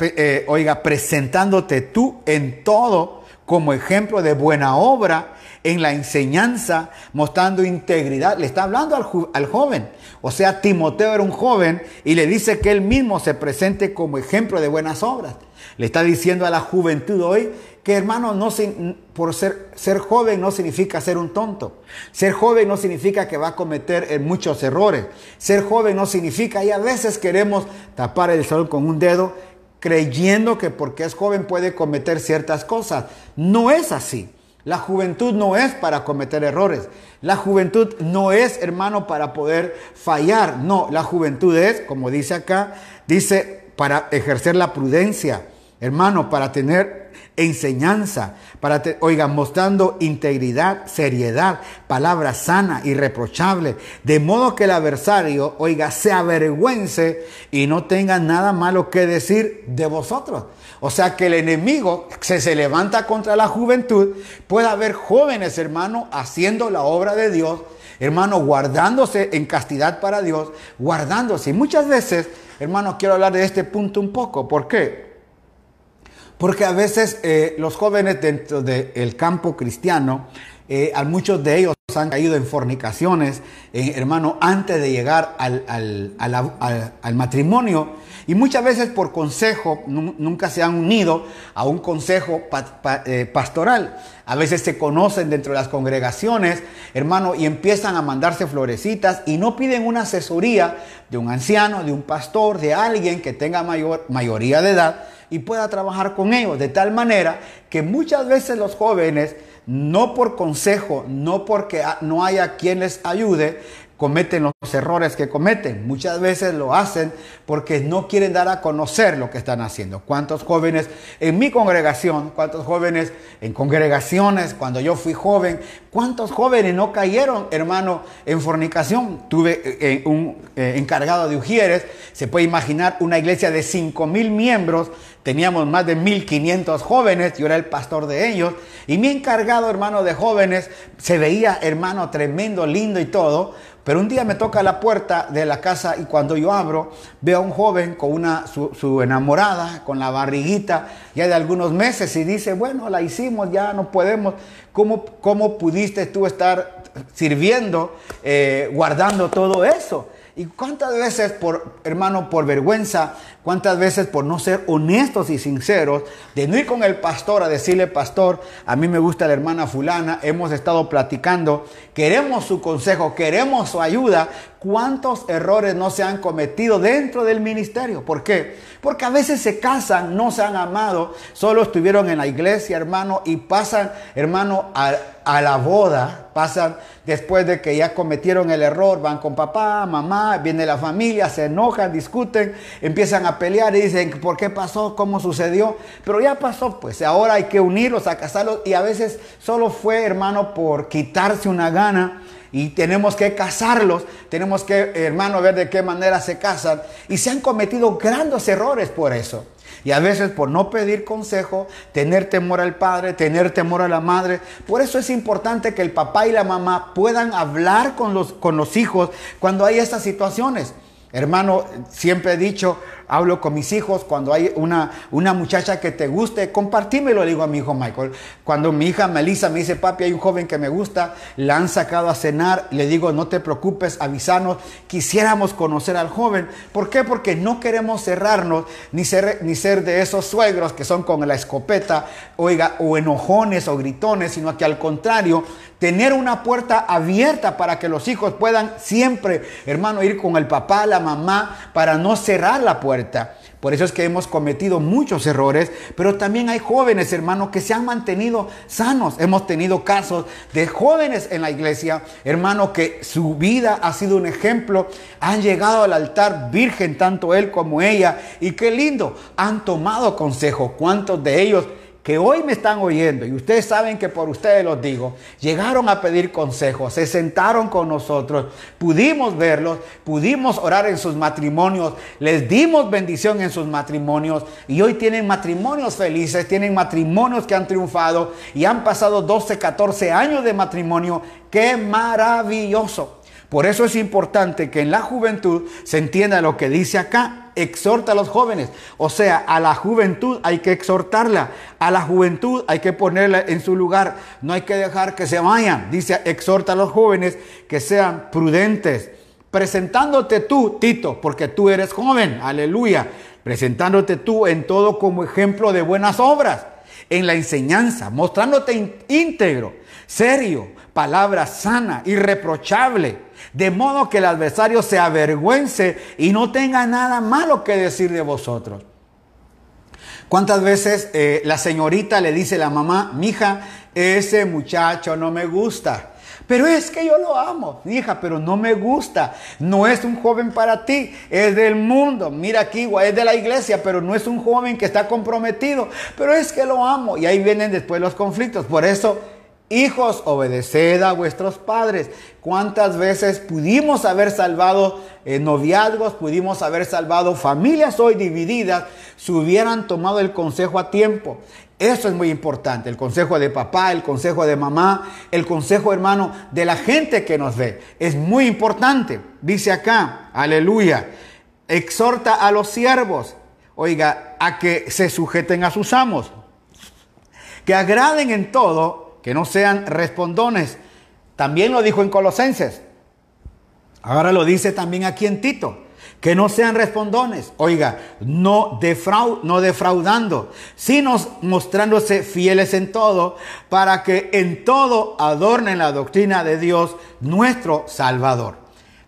eh, oiga, presentándote tú en todo como ejemplo de buena obra, en la enseñanza, mostrando integridad. Le está hablando al, al joven. O sea, Timoteo era un joven y le dice que él mismo se presente como ejemplo de buenas obras. Le está diciendo a la juventud hoy que hermano, no, por ser, joven no significa ser un tonto. Ser joven no significa que va a cometer eh, muchos errores. Ser joven no significa, y a veces queremos tapar el sol con un dedo creyendo que porque es joven puede cometer ciertas cosas. No es así. La juventud no es para cometer errores. La juventud no es, hermano, para poder fallar. No, la juventud es, como dice acá, dice, para ejercer la prudencia. Hermano, para tener enseñanza, para, te, oigan, mostrando integridad, seriedad, palabra sana, irreprochable, de modo que el adversario, oiga, se avergüence y no tenga nada malo que decir de vosotros. O sea que el enemigo se, se levanta contra la juventud, puede haber jóvenes, hermano, haciendo la obra de Dios, hermano, guardándose en castidad para Dios, guardándose. Y muchas veces, hermano, quiero hablar de este punto un poco. ¿Por qué? Porque a veces eh, los jóvenes dentro del campo cristiano, eh, a muchos de ellos han caído en fornicaciones, eh, hermano, antes de llegar al, al, matrimonio. Y muchas veces por consejo nunca se han unido a un consejo pastoral. A veces se conocen dentro de las congregaciones, hermano, y empiezan a mandarse florecitas y no piden una asesoría de un anciano, de un pastor, de alguien que tenga mayor, mayoría de edad y pueda trabajar con ellos. De tal manera que muchas veces los jóvenes, no por consejo, no porque no haya quien les ayude, cometen los errores que cometen. Muchas veces lo hacen porque no quieren dar a conocer lo que están haciendo. ¿Cuántos jóvenes en mi congregación, cuántos jóvenes en congregaciones, cuando yo fui joven, cuántos jóvenes no cayeron, hermano, en fornicación? Tuve eh, un eh, encargado de Ujieres, se puede imaginar una iglesia de cinco mil miembros teníamos más de 1500 jóvenes, yo era el pastor de ellos, y mi encargado, hermano, de jóvenes, se veía, hermano, tremendo, lindo y todo, pero un día me toca la puerta de la casa y cuando yo abro, veo a un joven con una, su, enamorada, con la barriguita ya de algunos meses y dice, bueno, la hicimos, ya no podemos. ¿Cómo, cómo pudiste tú estar sirviendo, eh, guardando todo eso? ¿Y cuántas veces, por hermano, por vergüenza, cuántas veces por no ser honestos y sinceros, de no ir con el pastor a decirle, pastor, a mí me gusta la hermana fulana, hemos estado platicando, queremos su consejo, queremos su ayuda, cuántos errores no se han cometido dentro del ministerio? ¿Por qué? Porque a veces se casan, no se han amado, solo estuvieron en la iglesia, hermano, y pasan, hermano, a, la boda, pasan después de que ya cometieron el error, van con papá, mamá, viene la familia, se enojan, discuten, empiezan a pelear y dicen, ¿por qué pasó? ¿Cómo sucedió? Pero ya pasó, pues ahora hay que unirlos, a casarlos y a veces solo fue, hermano, por quitarse una gana y tenemos que casarlos, tenemos que, hermano, ver de qué manera se casan y se han cometido grandes errores por eso. Y a veces por no pedir consejo, tener temor al padre, tener temor a la madre. Por eso es importante que el papá y la mamá puedan hablar con los, con los hijos cuando hay estas situaciones. Hermano, siempre he dicho, hablo con mis hijos, cuando hay una, una muchacha que te guste, compartímelo, le digo a mi hijo Michael. Cuando mi hija Melissa me dice, papi, hay un joven que me gusta, la han sacado a cenar, le digo, no te preocupes, avisanos, quisiéramos conocer al joven. ¿Por qué? Porque no queremos cerrarnos, ni ser, ni ser de esos suegros que son con la escopeta, oiga, o enojones o gritones, sino que al contrario, tener una puerta abierta para que los hijos puedan siempre, hermano, ir con el papá, la mamá, para no cerrar la puerta. Por eso es que hemos cometido muchos errores, pero también hay jóvenes, hermanos, que se han mantenido sanos. Hemos tenido casos de jóvenes en la iglesia, hermanos, que su vida ha sido un ejemplo. Han llegado al altar virgen, tanto él como ella. Y qué lindo, han tomado consejo. ¿Cuántos de ellos que hoy me están oyendo, y ustedes saben que por ustedes los digo, llegaron a pedir consejos, se sentaron con nosotros, pudimos verlos, pudimos orar en sus matrimonios, les dimos bendición en sus matrimonios, y hoy tienen matrimonios felices, tienen matrimonios que han triunfado y han pasado 12, 14 años de matrimonio. ¡Qué maravilloso! Por eso es importante que en la juventud se entienda lo que dice acá. Exhorta a los jóvenes. O sea, a la juventud hay que exhortarla. A la juventud hay que ponerla en su lugar. No hay que dejar que se vayan. Dice, exhorta a los jóvenes que sean prudentes. Presentándote tú, Tito, porque tú eres joven. Aleluya. Presentándote tú en todo como ejemplo de buenas obras. En la enseñanza, mostrándote íntegro, serio, palabra sana, irreprochable de modo que el adversario se avergüence y no tenga nada malo que decir de vosotros. ¿Cuántas veces eh, la señorita le dice a la mamá, mija, ese muchacho no me gusta? Pero es que yo lo amo, hija, pero no me gusta. No es un joven para ti, es del mundo. Mira aquí, es de la iglesia, pero no es un joven que está comprometido. Pero es que lo amo. Y ahí vienen después los conflictos. Por eso Hijos, obedeced a vuestros padres. ¿Cuántas veces pudimos haber salvado eh, noviazgos, pudimos haber salvado familias hoy divididas si hubieran tomado el consejo a tiempo? Eso es muy importante, el consejo de papá, el consejo de mamá, el consejo hermano de la gente que nos ve. Es muy importante. Dice acá, aleluya, exhorta a los siervos, oiga, a que se sujeten a sus amos, que agraden en todo que no sean respondones. También lo dijo en Colosenses. Ahora lo dice también aquí en Tito. Que no sean respondones. Oiga, no, no defraudando, sino mostrándose fieles en todo, para que en todo adornen la doctrina de Dios, nuestro Salvador.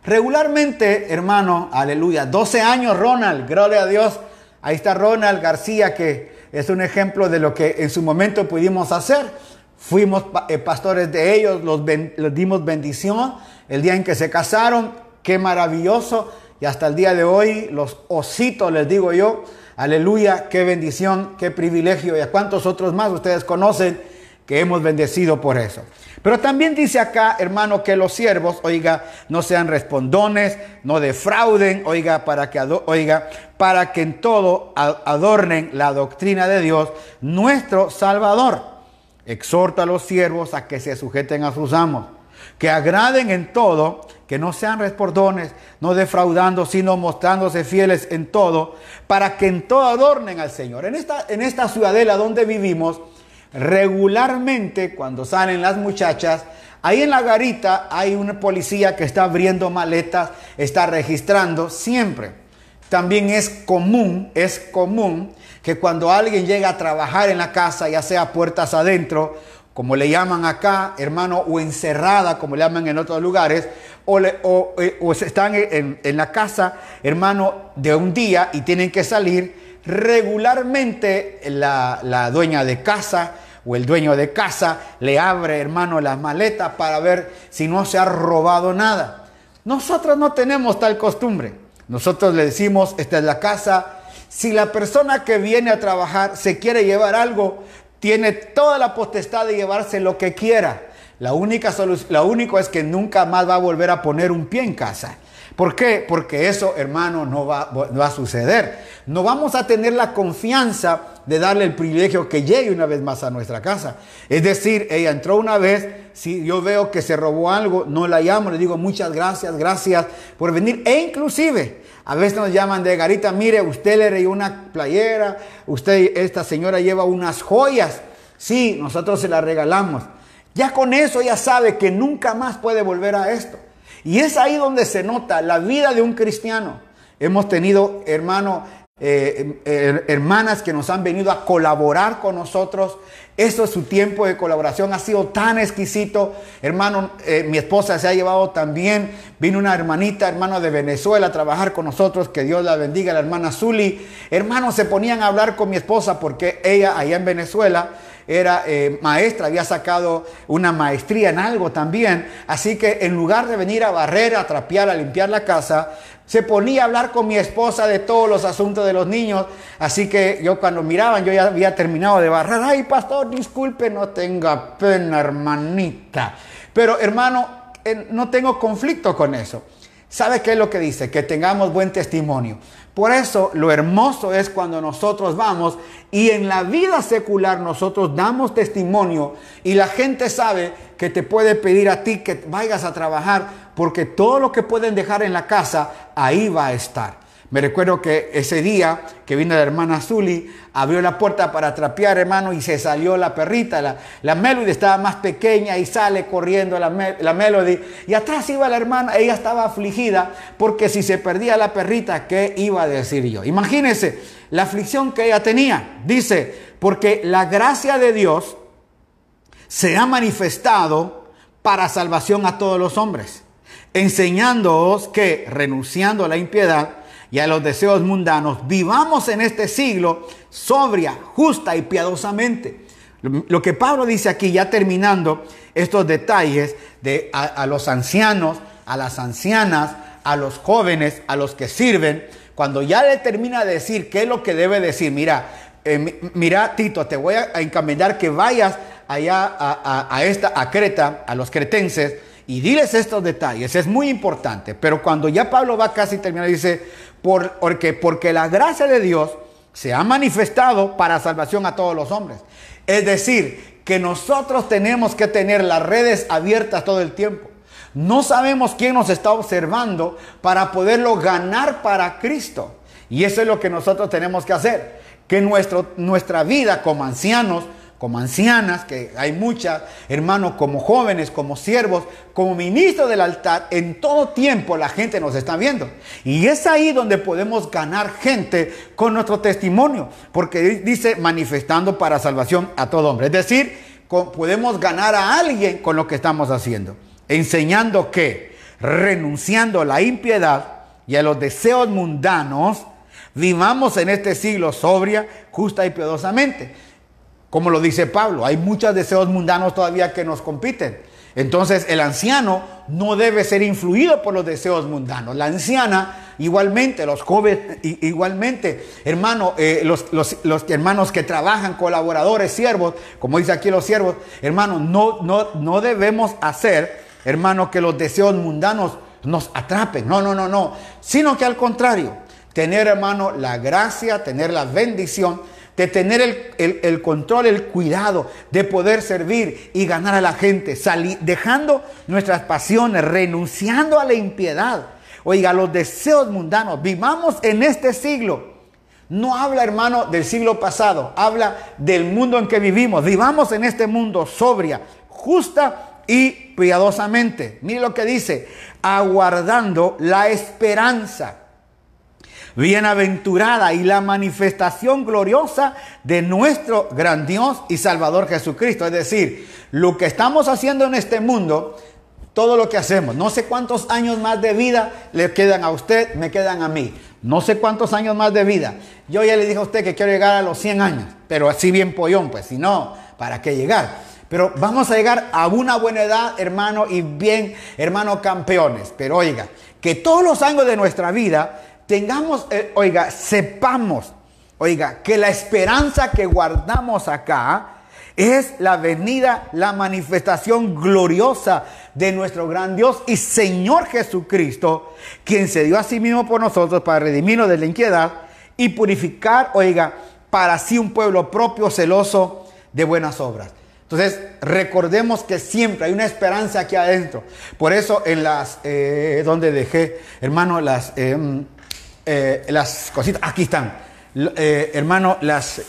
Regularmente, hermano, aleluya, 12 años Ronald, gloria a Dios. Ahí está Ronald García, que es un ejemplo de lo que en su momento pudimos hacer. Fuimos eh, pastores de ellos, los, dimos bendición el día en que se casaron. Qué maravilloso. Y hasta el día de hoy, los ositos, les digo yo, aleluya, qué bendición, qué privilegio. Y a cuántos otros más ustedes conocen que hemos bendecido por eso. Pero también dice acá, hermano, que los siervos, oiga, no sean respondones, no defrauden, oiga, para que, oiga, para que en todo adornen la doctrina de Dios, nuestro Salvador. Exhorta a los siervos a que se sujeten a sus amos, que agraden en todo, que no sean respondones, no defraudando, sino mostrándose fieles en todo, para que en todo adornen al Señor. En esta, en esta ciudadela donde vivimos, regularmente cuando salen las muchachas, ahí en la garita hay una policía que está abriendo maletas, está registrando siempre. También es común, es común que cuando alguien llega a trabajar en la casa, ya sea puertas adentro, como le llaman acá, hermano, o encerrada, como le llaman en otros lugares, o, eh, están en, la casa, hermano, de un día y tienen que salir, regularmente la, dueña de casa o el dueño de casa le abre, hermano, las maletas para ver si no se ha robado nada. Nosotros no tenemos tal costumbre. Nosotros le decimos, esta es la casa. Si la persona que viene a trabajar se quiere llevar algo, tiene toda la potestad de llevarse lo que quiera. La única solución, lo único es que nunca más va a volver a poner un pie en casa. ¿Por qué? Porque eso, hermano, no va, a suceder. No vamos a tener la confianza de darle el privilegio que llegue una vez más a nuestra casa. Es decir, ella entró una vez, si yo veo que se robó algo, no la llamo, le digo muchas gracias, gracias por venir. E inclusive, a veces nos llaman de Garita, mire, usted le reyó una playera, usted, esta señora lleva unas joyas. Sí, nosotros se las regalamos. Ya con eso ya sabe que nunca más puede volver a esto. Y es ahí donde se nota la vida de un cristiano. Hemos tenido, hermano, eh, eh, hermanas que nos han venido a colaborar con nosotros. Eso es su tiempo de colaboración, ha sido tan exquisito. Hermano, eh, mi esposa se ha llevado también. Vino una hermanita, hermano de Venezuela, a trabajar con nosotros. Que Dios la bendiga, la hermana Zuli. Hermanos, se ponían a hablar con mi esposa porque ella allá en Venezuela era eh, maestra, había sacado una maestría en algo también. Así que en lugar de venir a barrer, a trapear, a limpiar la casa, se ponía a hablar con mi esposa de todos los asuntos de los niños. Así que yo cuando miraban, yo ya había terminado de barrer. Ay, pastor, disculpe, no tenga pena, hermanita. Pero hermano, eh, no tengo conflicto con eso. ¿Sabe qué es lo que dice? Que tengamos buen testimonio. Por eso lo hermoso es cuando nosotros vamos y en la vida secular nosotros damos testimonio y la gente sabe que te puede pedir a ti que vayas a trabajar porque todo lo que pueden dejar en la casa ahí va a estar. Me recuerdo que ese día que vino la hermana Zuli, abrió la puerta para trapear, hermano, y se salió la perrita. La, la Melody estaba más pequeña y sale corriendo la, la Melody. Y atrás iba la hermana, ella estaba afligida porque si se perdía la perrita, ¿qué iba a decir yo? Imagínense la aflicción que ella tenía. Dice, porque la gracia de Dios se ha manifestado para salvación a todos los hombres, enseñándoos que renunciando a la impiedad, y a los deseos mundanos, vivamos en este siglo sobria, justa y piadosamente. Lo que Pablo dice aquí, ya terminando estos detalles de a, los ancianos, a las ancianas, a los jóvenes, a los que sirven, cuando ya le termina de decir qué es lo que debe decir, mira, eh, mira Tito, te voy a encaminar que vayas allá a, a, esta, a Creta, a los cretenses, y diles estos detalles, es muy importante. Pero cuando ya Pablo va casi terminar, dice, porque, porque la gracia de Dios se ha manifestado para salvación a todos los hombres. Es decir, que nosotros tenemos que tener las redes abiertas todo el tiempo. No sabemos quién nos está observando para poderlo ganar para Cristo. Y eso es lo que nosotros tenemos que hacer. Que nuestro, nuestra vida como ancianos como ancianas, que hay muchas, hermanos, como jóvenes, como siervos, como ministros del altar, en todo tiempo la gente nos está viendo. Y es ahí donde podemos ganar gente con nuestro testimonio, porque dice manifestando para salvación a todo hombre. Es decir, podemos ganar a alguien con lo que estamos haciendo, enseñando que renunciando a la impiedad y a los deseos mundanos, vivamos en este siglo sobria, justa y piadosamente como lo dice Pablo, hay muchos deseos mundanos todavía que nos compiten. Entonces el anciano no debe ser influido por los deseos mundanos. La anciana igualmente los jóvenes, igualmente, hermano, eh, los, hermanos que trabajan, colaboradores, siervos, como dice aquí los siervos, hermano, no, no, no debemos hacer, hermano, que los deseos mundanos nos atrapen. No, no, no, no. Sino que al contrario, tener, hermano, la gracia, tener la bendición de tener el, control, el cuidado, de poder servir y ganar a la gente, dejando nuestras pasiones, renunciando a la impiedad. Oiga, los deseos mundanos, vivamos en este siglo. No habla, hermano, del siglo pasado, habla del mundo en que vivimos. Vivamos en este mundo sobria, justa y piadosamente. Mire lo que dice, aguardando la esperanza bienaventurada y la manifestación gloriosa de nuestro gran Dios y Salvador Jesucristo. Es decir, lo que estamos haciendo en este mundo, todo lo que hacemos, no sé cuántos años más de vida le quedan a usted, me quedan a mí. No sé cuántos años más de vida. Yo ya le dije a usted que quiero llegar a los 100 años, pero así bien pollón, pues si no, ¿para qué llegar? Pero vamos a llegar a una buena edad, hermano, y bien, hermano, campeones. Pero oiga, que todos los años de nuestra vida tengamos, eh, oiga, sepamos, oiga, que la esperanza que guardamos acá es la venida, la manifestación gloriosa de nuestro gran Dios y Señor Jesucristo, quien se dio a sí mismo por nosotros para redimirnos de la inquietud y purificar, oiga, para sí un pueblo propio, celoso de buenas obras. Entonces, recordemos que siempre hay una esperanza aquí adentro. Por eso en las, eh, donde dejé, hermano, las, em, eh, las cositas, aquí están, eh, hermano, las,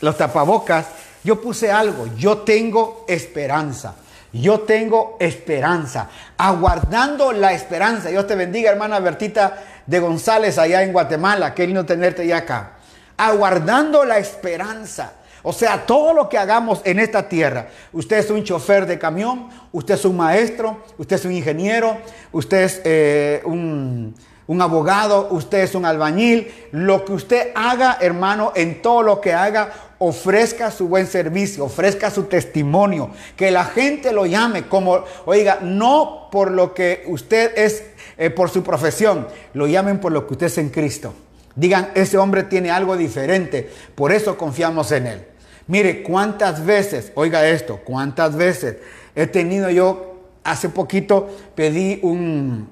los tapabocas, yo puse algo, yo tengo esperanza. Yo tengo esperanza, aguardando la esperanza. Dios te bendiga, hermana Bertita de González, allá en Guatemala. Qué lindo tenerte ya acá. Aguardando la esperanza. O sea, todo lo que hagamos en esta tierra, usted es un chofer de camión, usted es un maestro, usted es un ingeniero, usted es eh, un, un abogado, usted es un albañil. Lo que usted haga, hermano, en todo lo que haga, ofrezca su buen servicio, ofrezca su testimonio, que la gente lo llame como, oiga, no por lo que usted es, eh, por su profesión, lo llamen por lo que usted es en Cristo. Digan, ese hombre tiene algo diferente, por eso confiamos en él. Mire, cuántas veces, oiga esto, cuántas veces he tenido yo, hace poquito pedí un,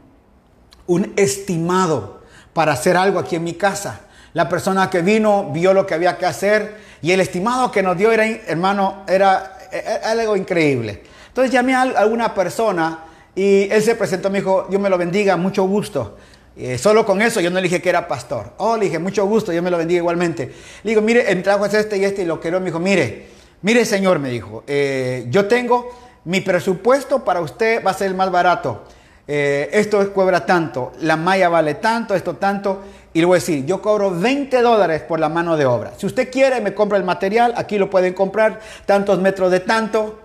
un estimado para hacer algo aquí en mi casa. La persona que vino vio lo que había que hacer y el estimado que nos dio era, hermano, era, algo increíble. Entonces llamé a alguna persona y él se presentó, me dijo, Dios me lo bendiga, mucho gusto. Eh, solo con eso yo no le dije que era pastor. Oh, le dije, mucho gusto, Dios me lo bendiga igualmente. Le digo, mire, el trabajo es este y este y lo quiero. Me dijo, mire, mire señor, me dijo, eh, yo tengo mi presupuesto para usted va a ser el más barato. Eh, esto cobra tanto, la malla vale tanto, esto tanto. Y le voy a decir, yo cobro 20 dólares por la mano de obra. Si usted quiere, me compra el material, aquí lo pueden comprar, tantos metros de tanto.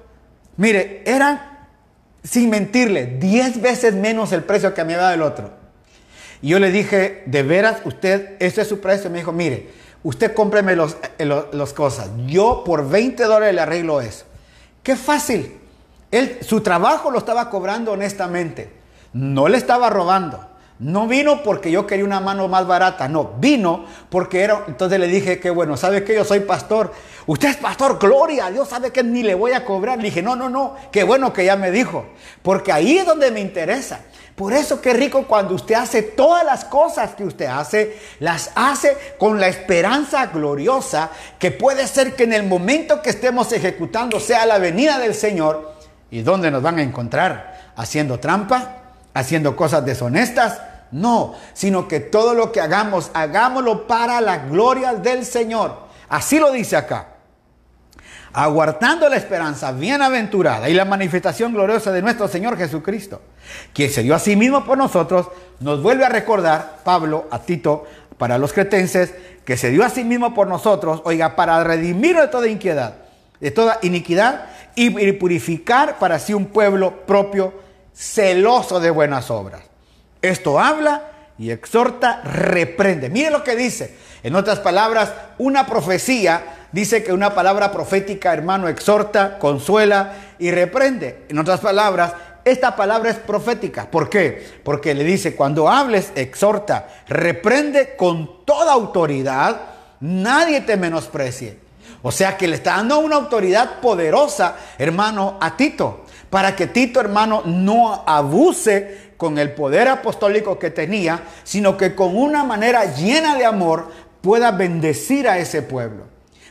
Mire, eran, sin mentirle, 10 veces menos el precio que me había dado el otro. Y yo le dije, de veras, usted, ese es su precio. Me dijo, mire, usted cómpreme las eh, los, cosas. Yo por 20 dólares le arreglo eso. Qué fácil. Él, su trabajo lo estaba cobrando honestamente. No le estaba robando. No vino porque yo quería una mano más barata, no, vino porque era, entonces le dije que bueno, ¿sabe que yo soy pastor? Usted es pastor, gloria, Dios sabe que ni le voy a cobrar. Le dije, no, no, no, qué bueno que ya me dijo, porque ahí es donde me interesa. Por eso qué rico cuando usted hace todas las cosas que usted hace, las hace con la esperanza gloriosa que puede ser que en el momento que estemos ejecutando sea la venida del Señor. ¿Y dónde nos van a encontrar? ¿Haciendo trampa? Haciendo cosas deshonestas. No, sino que todo lo que hagamos, hagámoslo para la gloria del Señor. Así lo dice acá. Aguardando la esperanza bienaventurada y la manifestación gloriosa de nuestro Señor Jesucristo, quien se dio a sí mismo por nosotros, nos vuelve a recordar, Pablo, a Tito, para los cretenses, que se dio a sí mismo por nosotros, oiga, para redimir de toda iniquidad, de toda iniquidad y purificar para sí un pueblo propio celoso de buenas obras. Esto habla y exhorta, reprende. Mire lo que dice. En otras palabras, una profecía dice que una palabra profética, hermano, exhorta, consuela y reprende. En otras palabras, esta palabra es profética. ¿Por qué? Porque le dice, cuando hables, exhorta, reprende con toda autoridad, nadie te menosprecie. O sea que le está dando una autoridad poderosa, hermano, a Tito, para que Tito, hermano, no abuse con el poder apostólico que tenía, sino que con una manera llena de amor pueda bendecir a ese pueblo.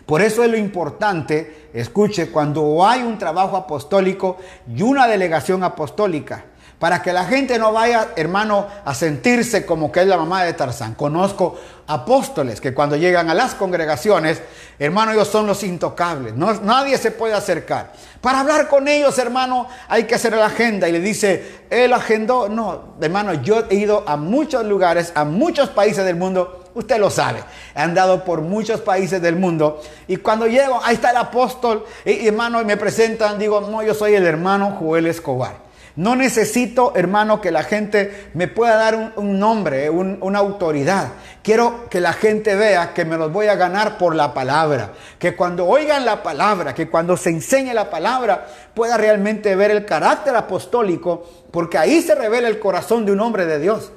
Por eso es lo importante, escuche, cuando hay un trabajo apostólico y una delegación apostólica, para que la gente no vaya, hermano, a sentirse como que es la mamá de Tarzán. Conozco apóstoles que cuando llegan a las congregaciones, hermano, ellos son los intocables. Nadie se puede acercar. Para hablar con ellos, hermano, hay que hacer la agenda. Y le dice, él agendó. No, hermano, yo he ido a muchos lugares, a muchos países del mundo. Usted lo sabe. He andado por muchos países del mundo. Y cuando llego, ahí está el apóstol. Y, hermano, me presentan, digo, no, yo soy el hermano Joel Escobar. No necesito, hermano, que la gente me pueda dar un, nombre, una autoridad. Quiero que la gente vea que me los voy a ganar por la palabra. Que cuando oigan la palabra, que cuando se enseñe la palabra, pueda realmente ver el carácter apostólico, porque ahí se revela el corazón de un hombre de Dios.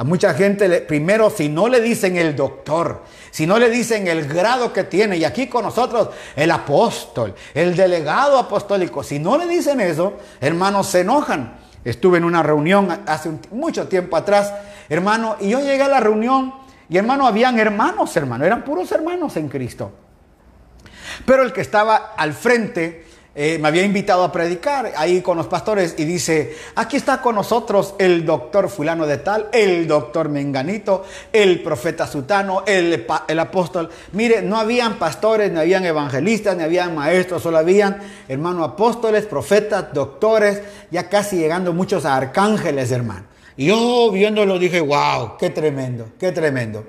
A mucha gente, primero, si no le dicen el doctor, si no le dicen el grado que tiene, y aquí con nosotros el apóstol, el delegado apostólico, si no le dicen eso, hermanos, se enojan. Estuve en una reunión hace mucho tiempo atrás, hermano, y yo llegué a la reunión y hermano, habían hermanos, hermano, eran puros hermanos en Cristo. Pero el que estaba al frente eh, me había invitado a predicar ahí con los pastores y dice, aquí está con nosotros el doctor fulano de tal, el doctor Menganito, el profeta Sutano, el, el apóstol. Mire, no habían pastores, ni habían evangelistas, ni habían maestros, solo habían, hermano, apóstoles, profetas, doctores, ya casi llegando muchos a arcángeles, hermano. Y yo viéndolo dije, wow, qué tremendo, qué tremendo.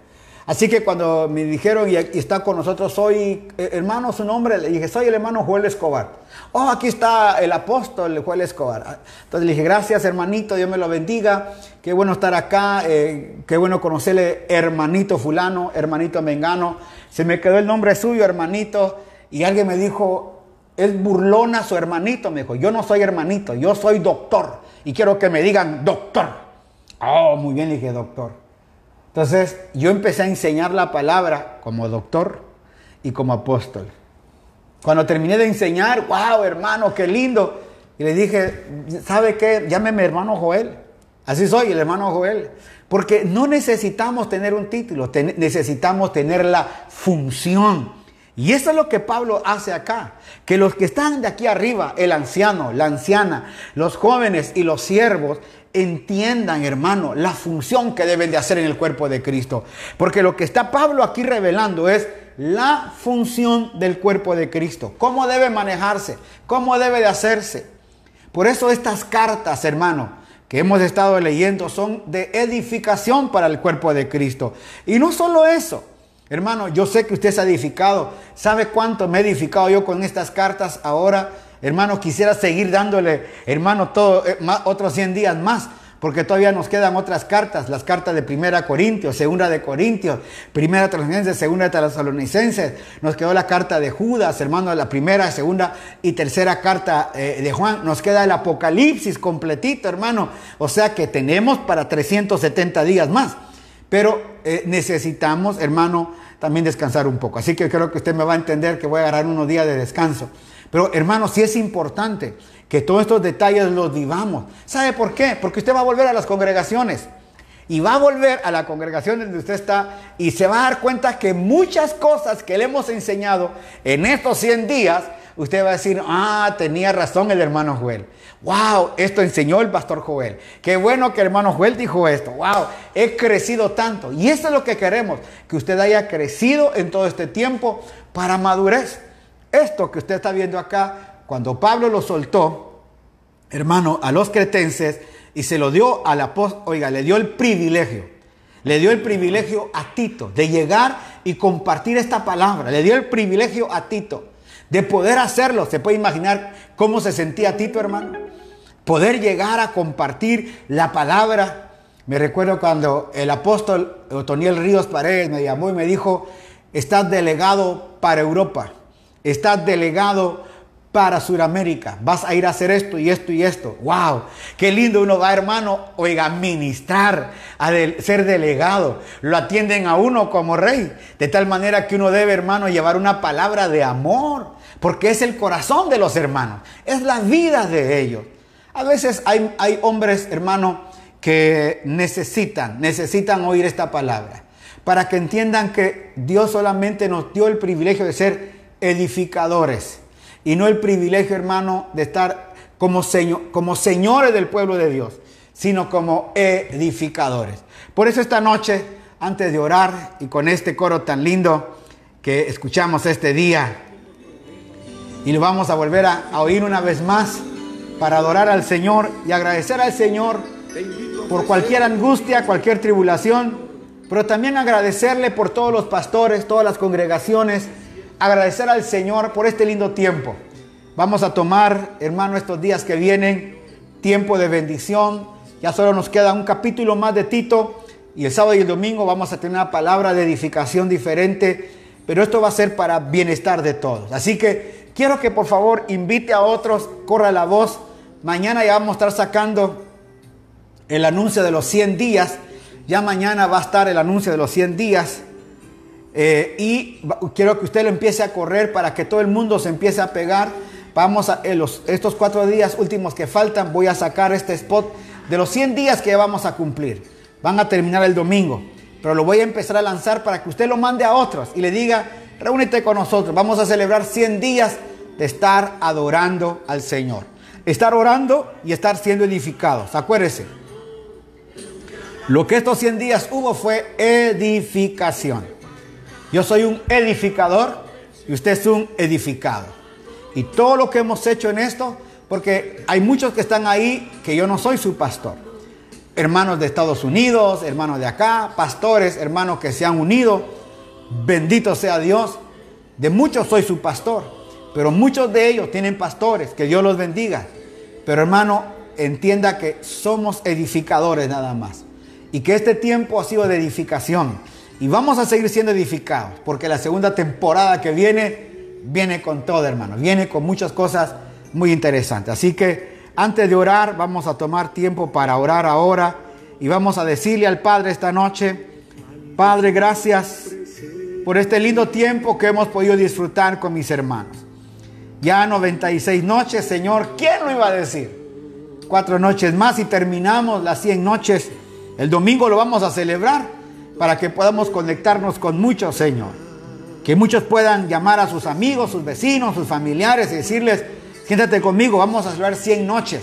Así que cuando me dijeron y está con nosotros, soy eh, hermano, su nombre, le dije, soy el hermano Joel Escobar. Oh, aquí está el apóstol Joel Escobar. Ah, entonces le dije, gracias hermanito, Dios me lo bendiga. Qué bueno estar acá, eh, qué bueno conocerle hermanito fulano, hermanito mengano. Se me quedó el nombre suyo, hermanito. Y alguien me dijo, es burlona su hermanito. Me dijo, yo no soy hermanito, yo soy doctor. Y quiero que me digan doctor. Oh, muy bien, le dije doctor. Entonces yo empecé a enseñar la palabra como doctor y como apóstol. Cuando terminé de enseñar, wow, hermano, qué lindo. Y le dije, ¿sabe qué? Llámeme hermano Joel. Así soy, el hermano Joel. Porque no necesitamos tener un título, necesitamos tener la función. Y eso es lo que Pablo hace acá. Que los que están de aquí arriba, el anciano, la anciana, los jóvenes y los siervos, entiendan, hermano, la función que deben de hacer en el cuerpo de Cristo. Porque lo que está Pablo aquí revelando es la función del cuerpo de Cristo. Cómo debe manejarse, cómo debe de hacerse. Por eso estas cartas, hermano, que hemos estado leyendo son de edificación para el cuerpo de Cristo. Y no solo eso. Hermano, yo sé que usted se ha edificado. ¿Sabe cuánto me he edificado yo con estas cartas ahora? Hermano, quisiera seguir dándole, hermano, todo, eh, otros 100 días más, porque todavía nos quedan otras cartas, las cartas de Primera Corintios, Segunda de Corintios, Primera Tesalonicenses, Segunda de Tesalonicenses, nos quedó la carta de Judas, hermano, la primera, segunda y tercera carta eh, de Juan, nos queda el Apocalipsis completito, hermano, o sea que tenemos para 370 días más, pero eh, necesitamos, hermano, también descansar un poco, así que creo que usted me va a entender que voy a agarrar unos días de descanso. Pero hermano, sí es importante que todos estos detalles los vivamos. ¿Sabe por qué? Porque usted va a volver a las congregaciones. Y va a volver a la congregación donde usted está y se va a dar cuenta que muchas cosas que le hemos enseñado en estos 100 días, usted va a decir, ah, tenía razón el hermano Joel. Wow, esto enseñó el pastor Joel. Qué bueno que el hermano Joel dijo esto. Wow, he crecido tanto. Y eso es lo que queremos, que usted haya crecido en todo este tiempo para madurez. Esto que usted está viendo acá, cuando Pablo lo soltó, hermano, a los cretenses y se lo dio al apóstol, oiga, le dio el privilegio, le dio el privilegio a Tito de llegar y compartir esta palabra, le dio el privilegio a Tito de poder hacerlo. ¿Se puede imaginar cómo se sentía Tito, hermano? Poder llegar a compartir la palabra. Me recuerdo cuando el apóstol Otoniel Ríos Paredes me llamó y me dijo, estás delegado para Europa estás delegado para Sudamérica. Vas a ir a hacer esto y esto y esto. ¡Wow! Qué lindo uno va, hermano, oiga, ministrar, a ser delegado. Lo atienden a uno como rey. De tal manera que uno debe, hermano, llevar una palabra de amor. Porque es el corazón de los hermanos. Es la vida de ellos. A veces hay, hay hombres, hermano, que necesitan, necesitan oír esta palabra. Para que entiendan que Dios solamente nos dio el privilegio de ser edificadores y no el privilegio, hermano, de estar como, como señores del pueblo de Dios, sino como edificadores. Por eso esta noche, antes de orar y con este coro tan lindo que escuchamos este día, y lo vamos a volver a, a oír una vez más para adorar al Señor y agradecer al Señor por cualquier angustia, cualquier tribulación, pero también agradecerle por todos los pastores, todas las congregaciones, agradecer al Señor por este lindo tiempo. Vamos a tomar, hermano, estos días que vienen, tiempo de bendición. Ya solo nos queda un capítulo más de Tito y el sábado y el domingo vamos a tener una palabra de edificación diferente, pero esto va a ser para bienestar de todos. Así que quiero que por favor invite a otros, corra la voz. Mañana ya vamos a estar sacando el anuncio de los 100 días. Ya mañana va a estar el anuncio de los 100 días. Eh, y quiero que usted lo empiece a correr para que todo el mundo se empiece a pegar. Vamos a los, estos cuatro días últimos que faltan, voy a sacar este spot de los 100 días que vamos a cumplir. Van a terminar el domingo, pero lo voy a empezar a lanzar para que usted lo mande a otros y le diga, reúnete con nosotros, vamos a celebrar 100 días de estar adorando al Señor. Estar orando y estar siendo edificados. Acuérdese, lo que estos 100 días hubo fue edificación. Yo soy un edificador y usted es un edificado. Y todo lo que hemos hecho en esto, porque hay muchos que están ahí que yo no soy su pastor. Hermanos de Estados Unidos, hermanos de acá, pastores, hermanos que se han unido. Bendito sea Dios. De muchos soy su pastor, pero muchos de ellos tienen pastores. Que Dios los bendiga. Pero hermano, entienda que somos edificadores nada más. Y que este tiempo ha sido de edificación y vamos a seguir siendo edificados, porque la segunda temporada que viene, viene con todo, hermano. Viene con muchas cosas muy interesantes. Así que antes de orar, vamos a tomar tiempo para orar ahora. Y vamos a decirle al Padre esta noche, Padre, gracias por este lindo tiempo que hemos podido disfrutar con mis hermanos. Ya 96 noches, Señor, ¿quién lo iba a decir? Cuatro noches más y terminamos las 100 noches. El domingo lo vamos a celebrar para que podamos conectarnos con muchos, Señor. Que muchos puedan llamar a sus amigos, sus vecinos, sus familiares y decirles, siéntate conmigo, vamos a celebrar 100 noches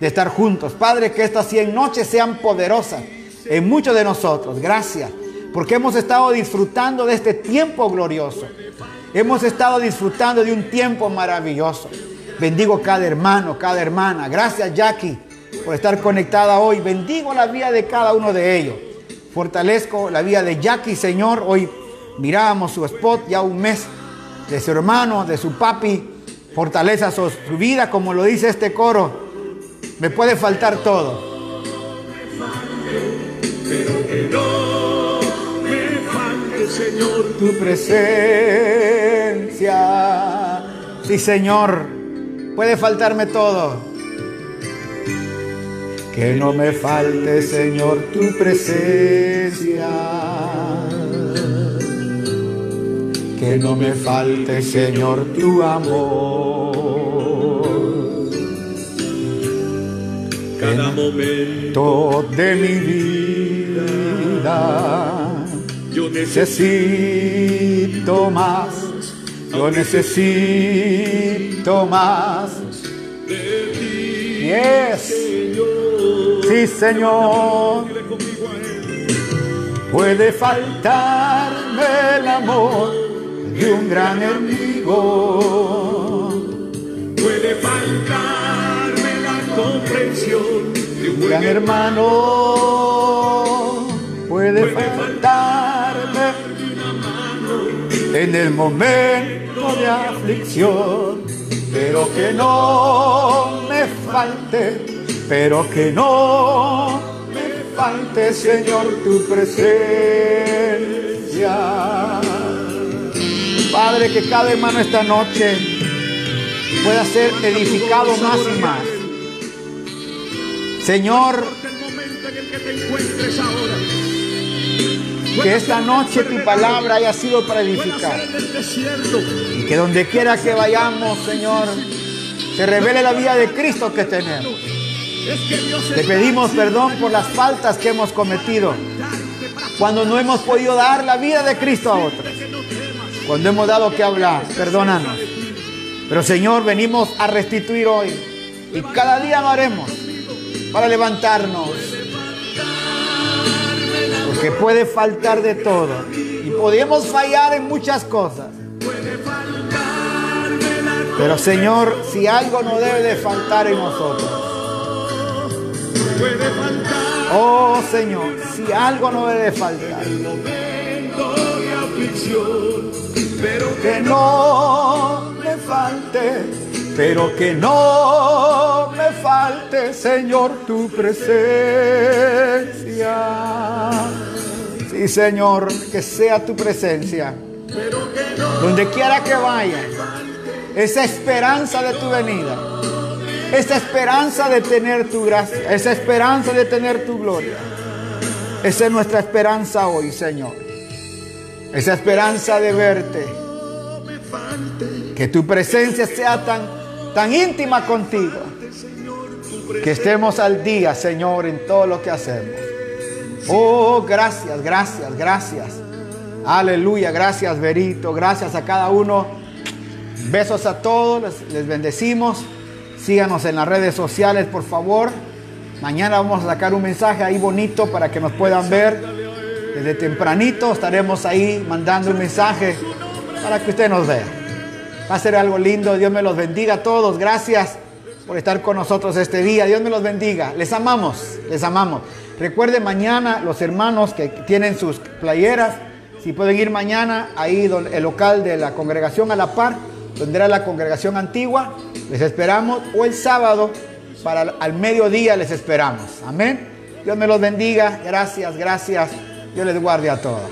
de estar juntos. Padre, que estas 100 noches sean poderosas en muchos de nosotros. Gracias, porque hemos estado disfrutando de este tiempo glorioso. Hemos estado disfrutando de un tiempo maravilloso. Bendigo cada hermano, cada hermana. Gracias, Jackie, por estar conectada hoy. Bendigo la vida de cada uno de ellos. Fortalezco la vida de Jackie, Señor. Hoy mirábamos su spot, ya un mes, de su hermano, de su papi. Fortaleza su, vida, como lo dice este coro. Me puede faltar todo. Pero que no me falte, Señor, tu presencia. Sí, Señor, puede faltarme todo que no me falte, Señor, tu presencia. Que no me falte, Señor, tu amor. Cada momento de mi vida, yo necesito más. Yo necesito más de ti. Yes. Sí, Señor. Puede faltarme el amor de un gran enemigo. Puede faltarme la comprensión de un gran hermano. Puede, faltarme una mano en el momento de aflicción, pero que no me falte pero que no me falte, Señor, tu presencia. Padre, que cada hermano esta noche pueda ser edificado más y más. Señor, que esta noche tu palabra haya sido para edificar. Y que donde quiera que vayamos, Señor, se revele la vida de Cristo que tenemos. Te pedimos perdón por las faltas que hemos cometido cuando no hemos podido dar la vida de Cristo a otros. Cuando hemos dado que hablar, perdónanos. Pero Señor, venimos a restituir hoy. Y cada día lo haremos para levantarnos. Porque puede faltar de todo. Y podemos fallar en muchas cosas. Pero Señor, si algo no debe de faltar en nosotros. Puede faltar Oh Señor, si algo no debe de faltar. momento de aflicción, pero que no me falte, pero que no me falte, Señor, tu presencia. Sí, Señor, que sea tu presencia. Donde quiera que vaya, esa esperanza de tu venida, esa esperanza de tener tu gracia, esa esperanza de tener tu gloria. Esa es nuestra esperanza hoy, Señor. Esa esperanza de verte. Que tu presencia sea tan, tan íntima contigo. Que estemos al día, Señor, en todo lo que hacemos. Oh, gracias, gracias, gracias. Aleluya, gracias, Berito. Gracias a cada uno. Besos a todos, les, les bendecimos. Síganos en las redes sociales, por favor. Mañana vamos a sacar un mensaje ahí bonito para que nos puedan ver. Desde tempranito estaremos ahí mandando un mensaje para que usted nos vea. Va a ser algo lindo. Dios me los bendiga a todos. Gracias por estar con nosotros este día. Dios me los bendiga. Les amamos, les amamos. Recuerden mañana los hermanos que tienen sus playeras, si pueden ir mañana ahí el local de la congregación a la par, donde era la congregación antigua, les esperamos. O el sábado para al- mediodía les esperamos. Amén. Dios me los bendiga. Gracias, gracias. Dios les guarde a todos.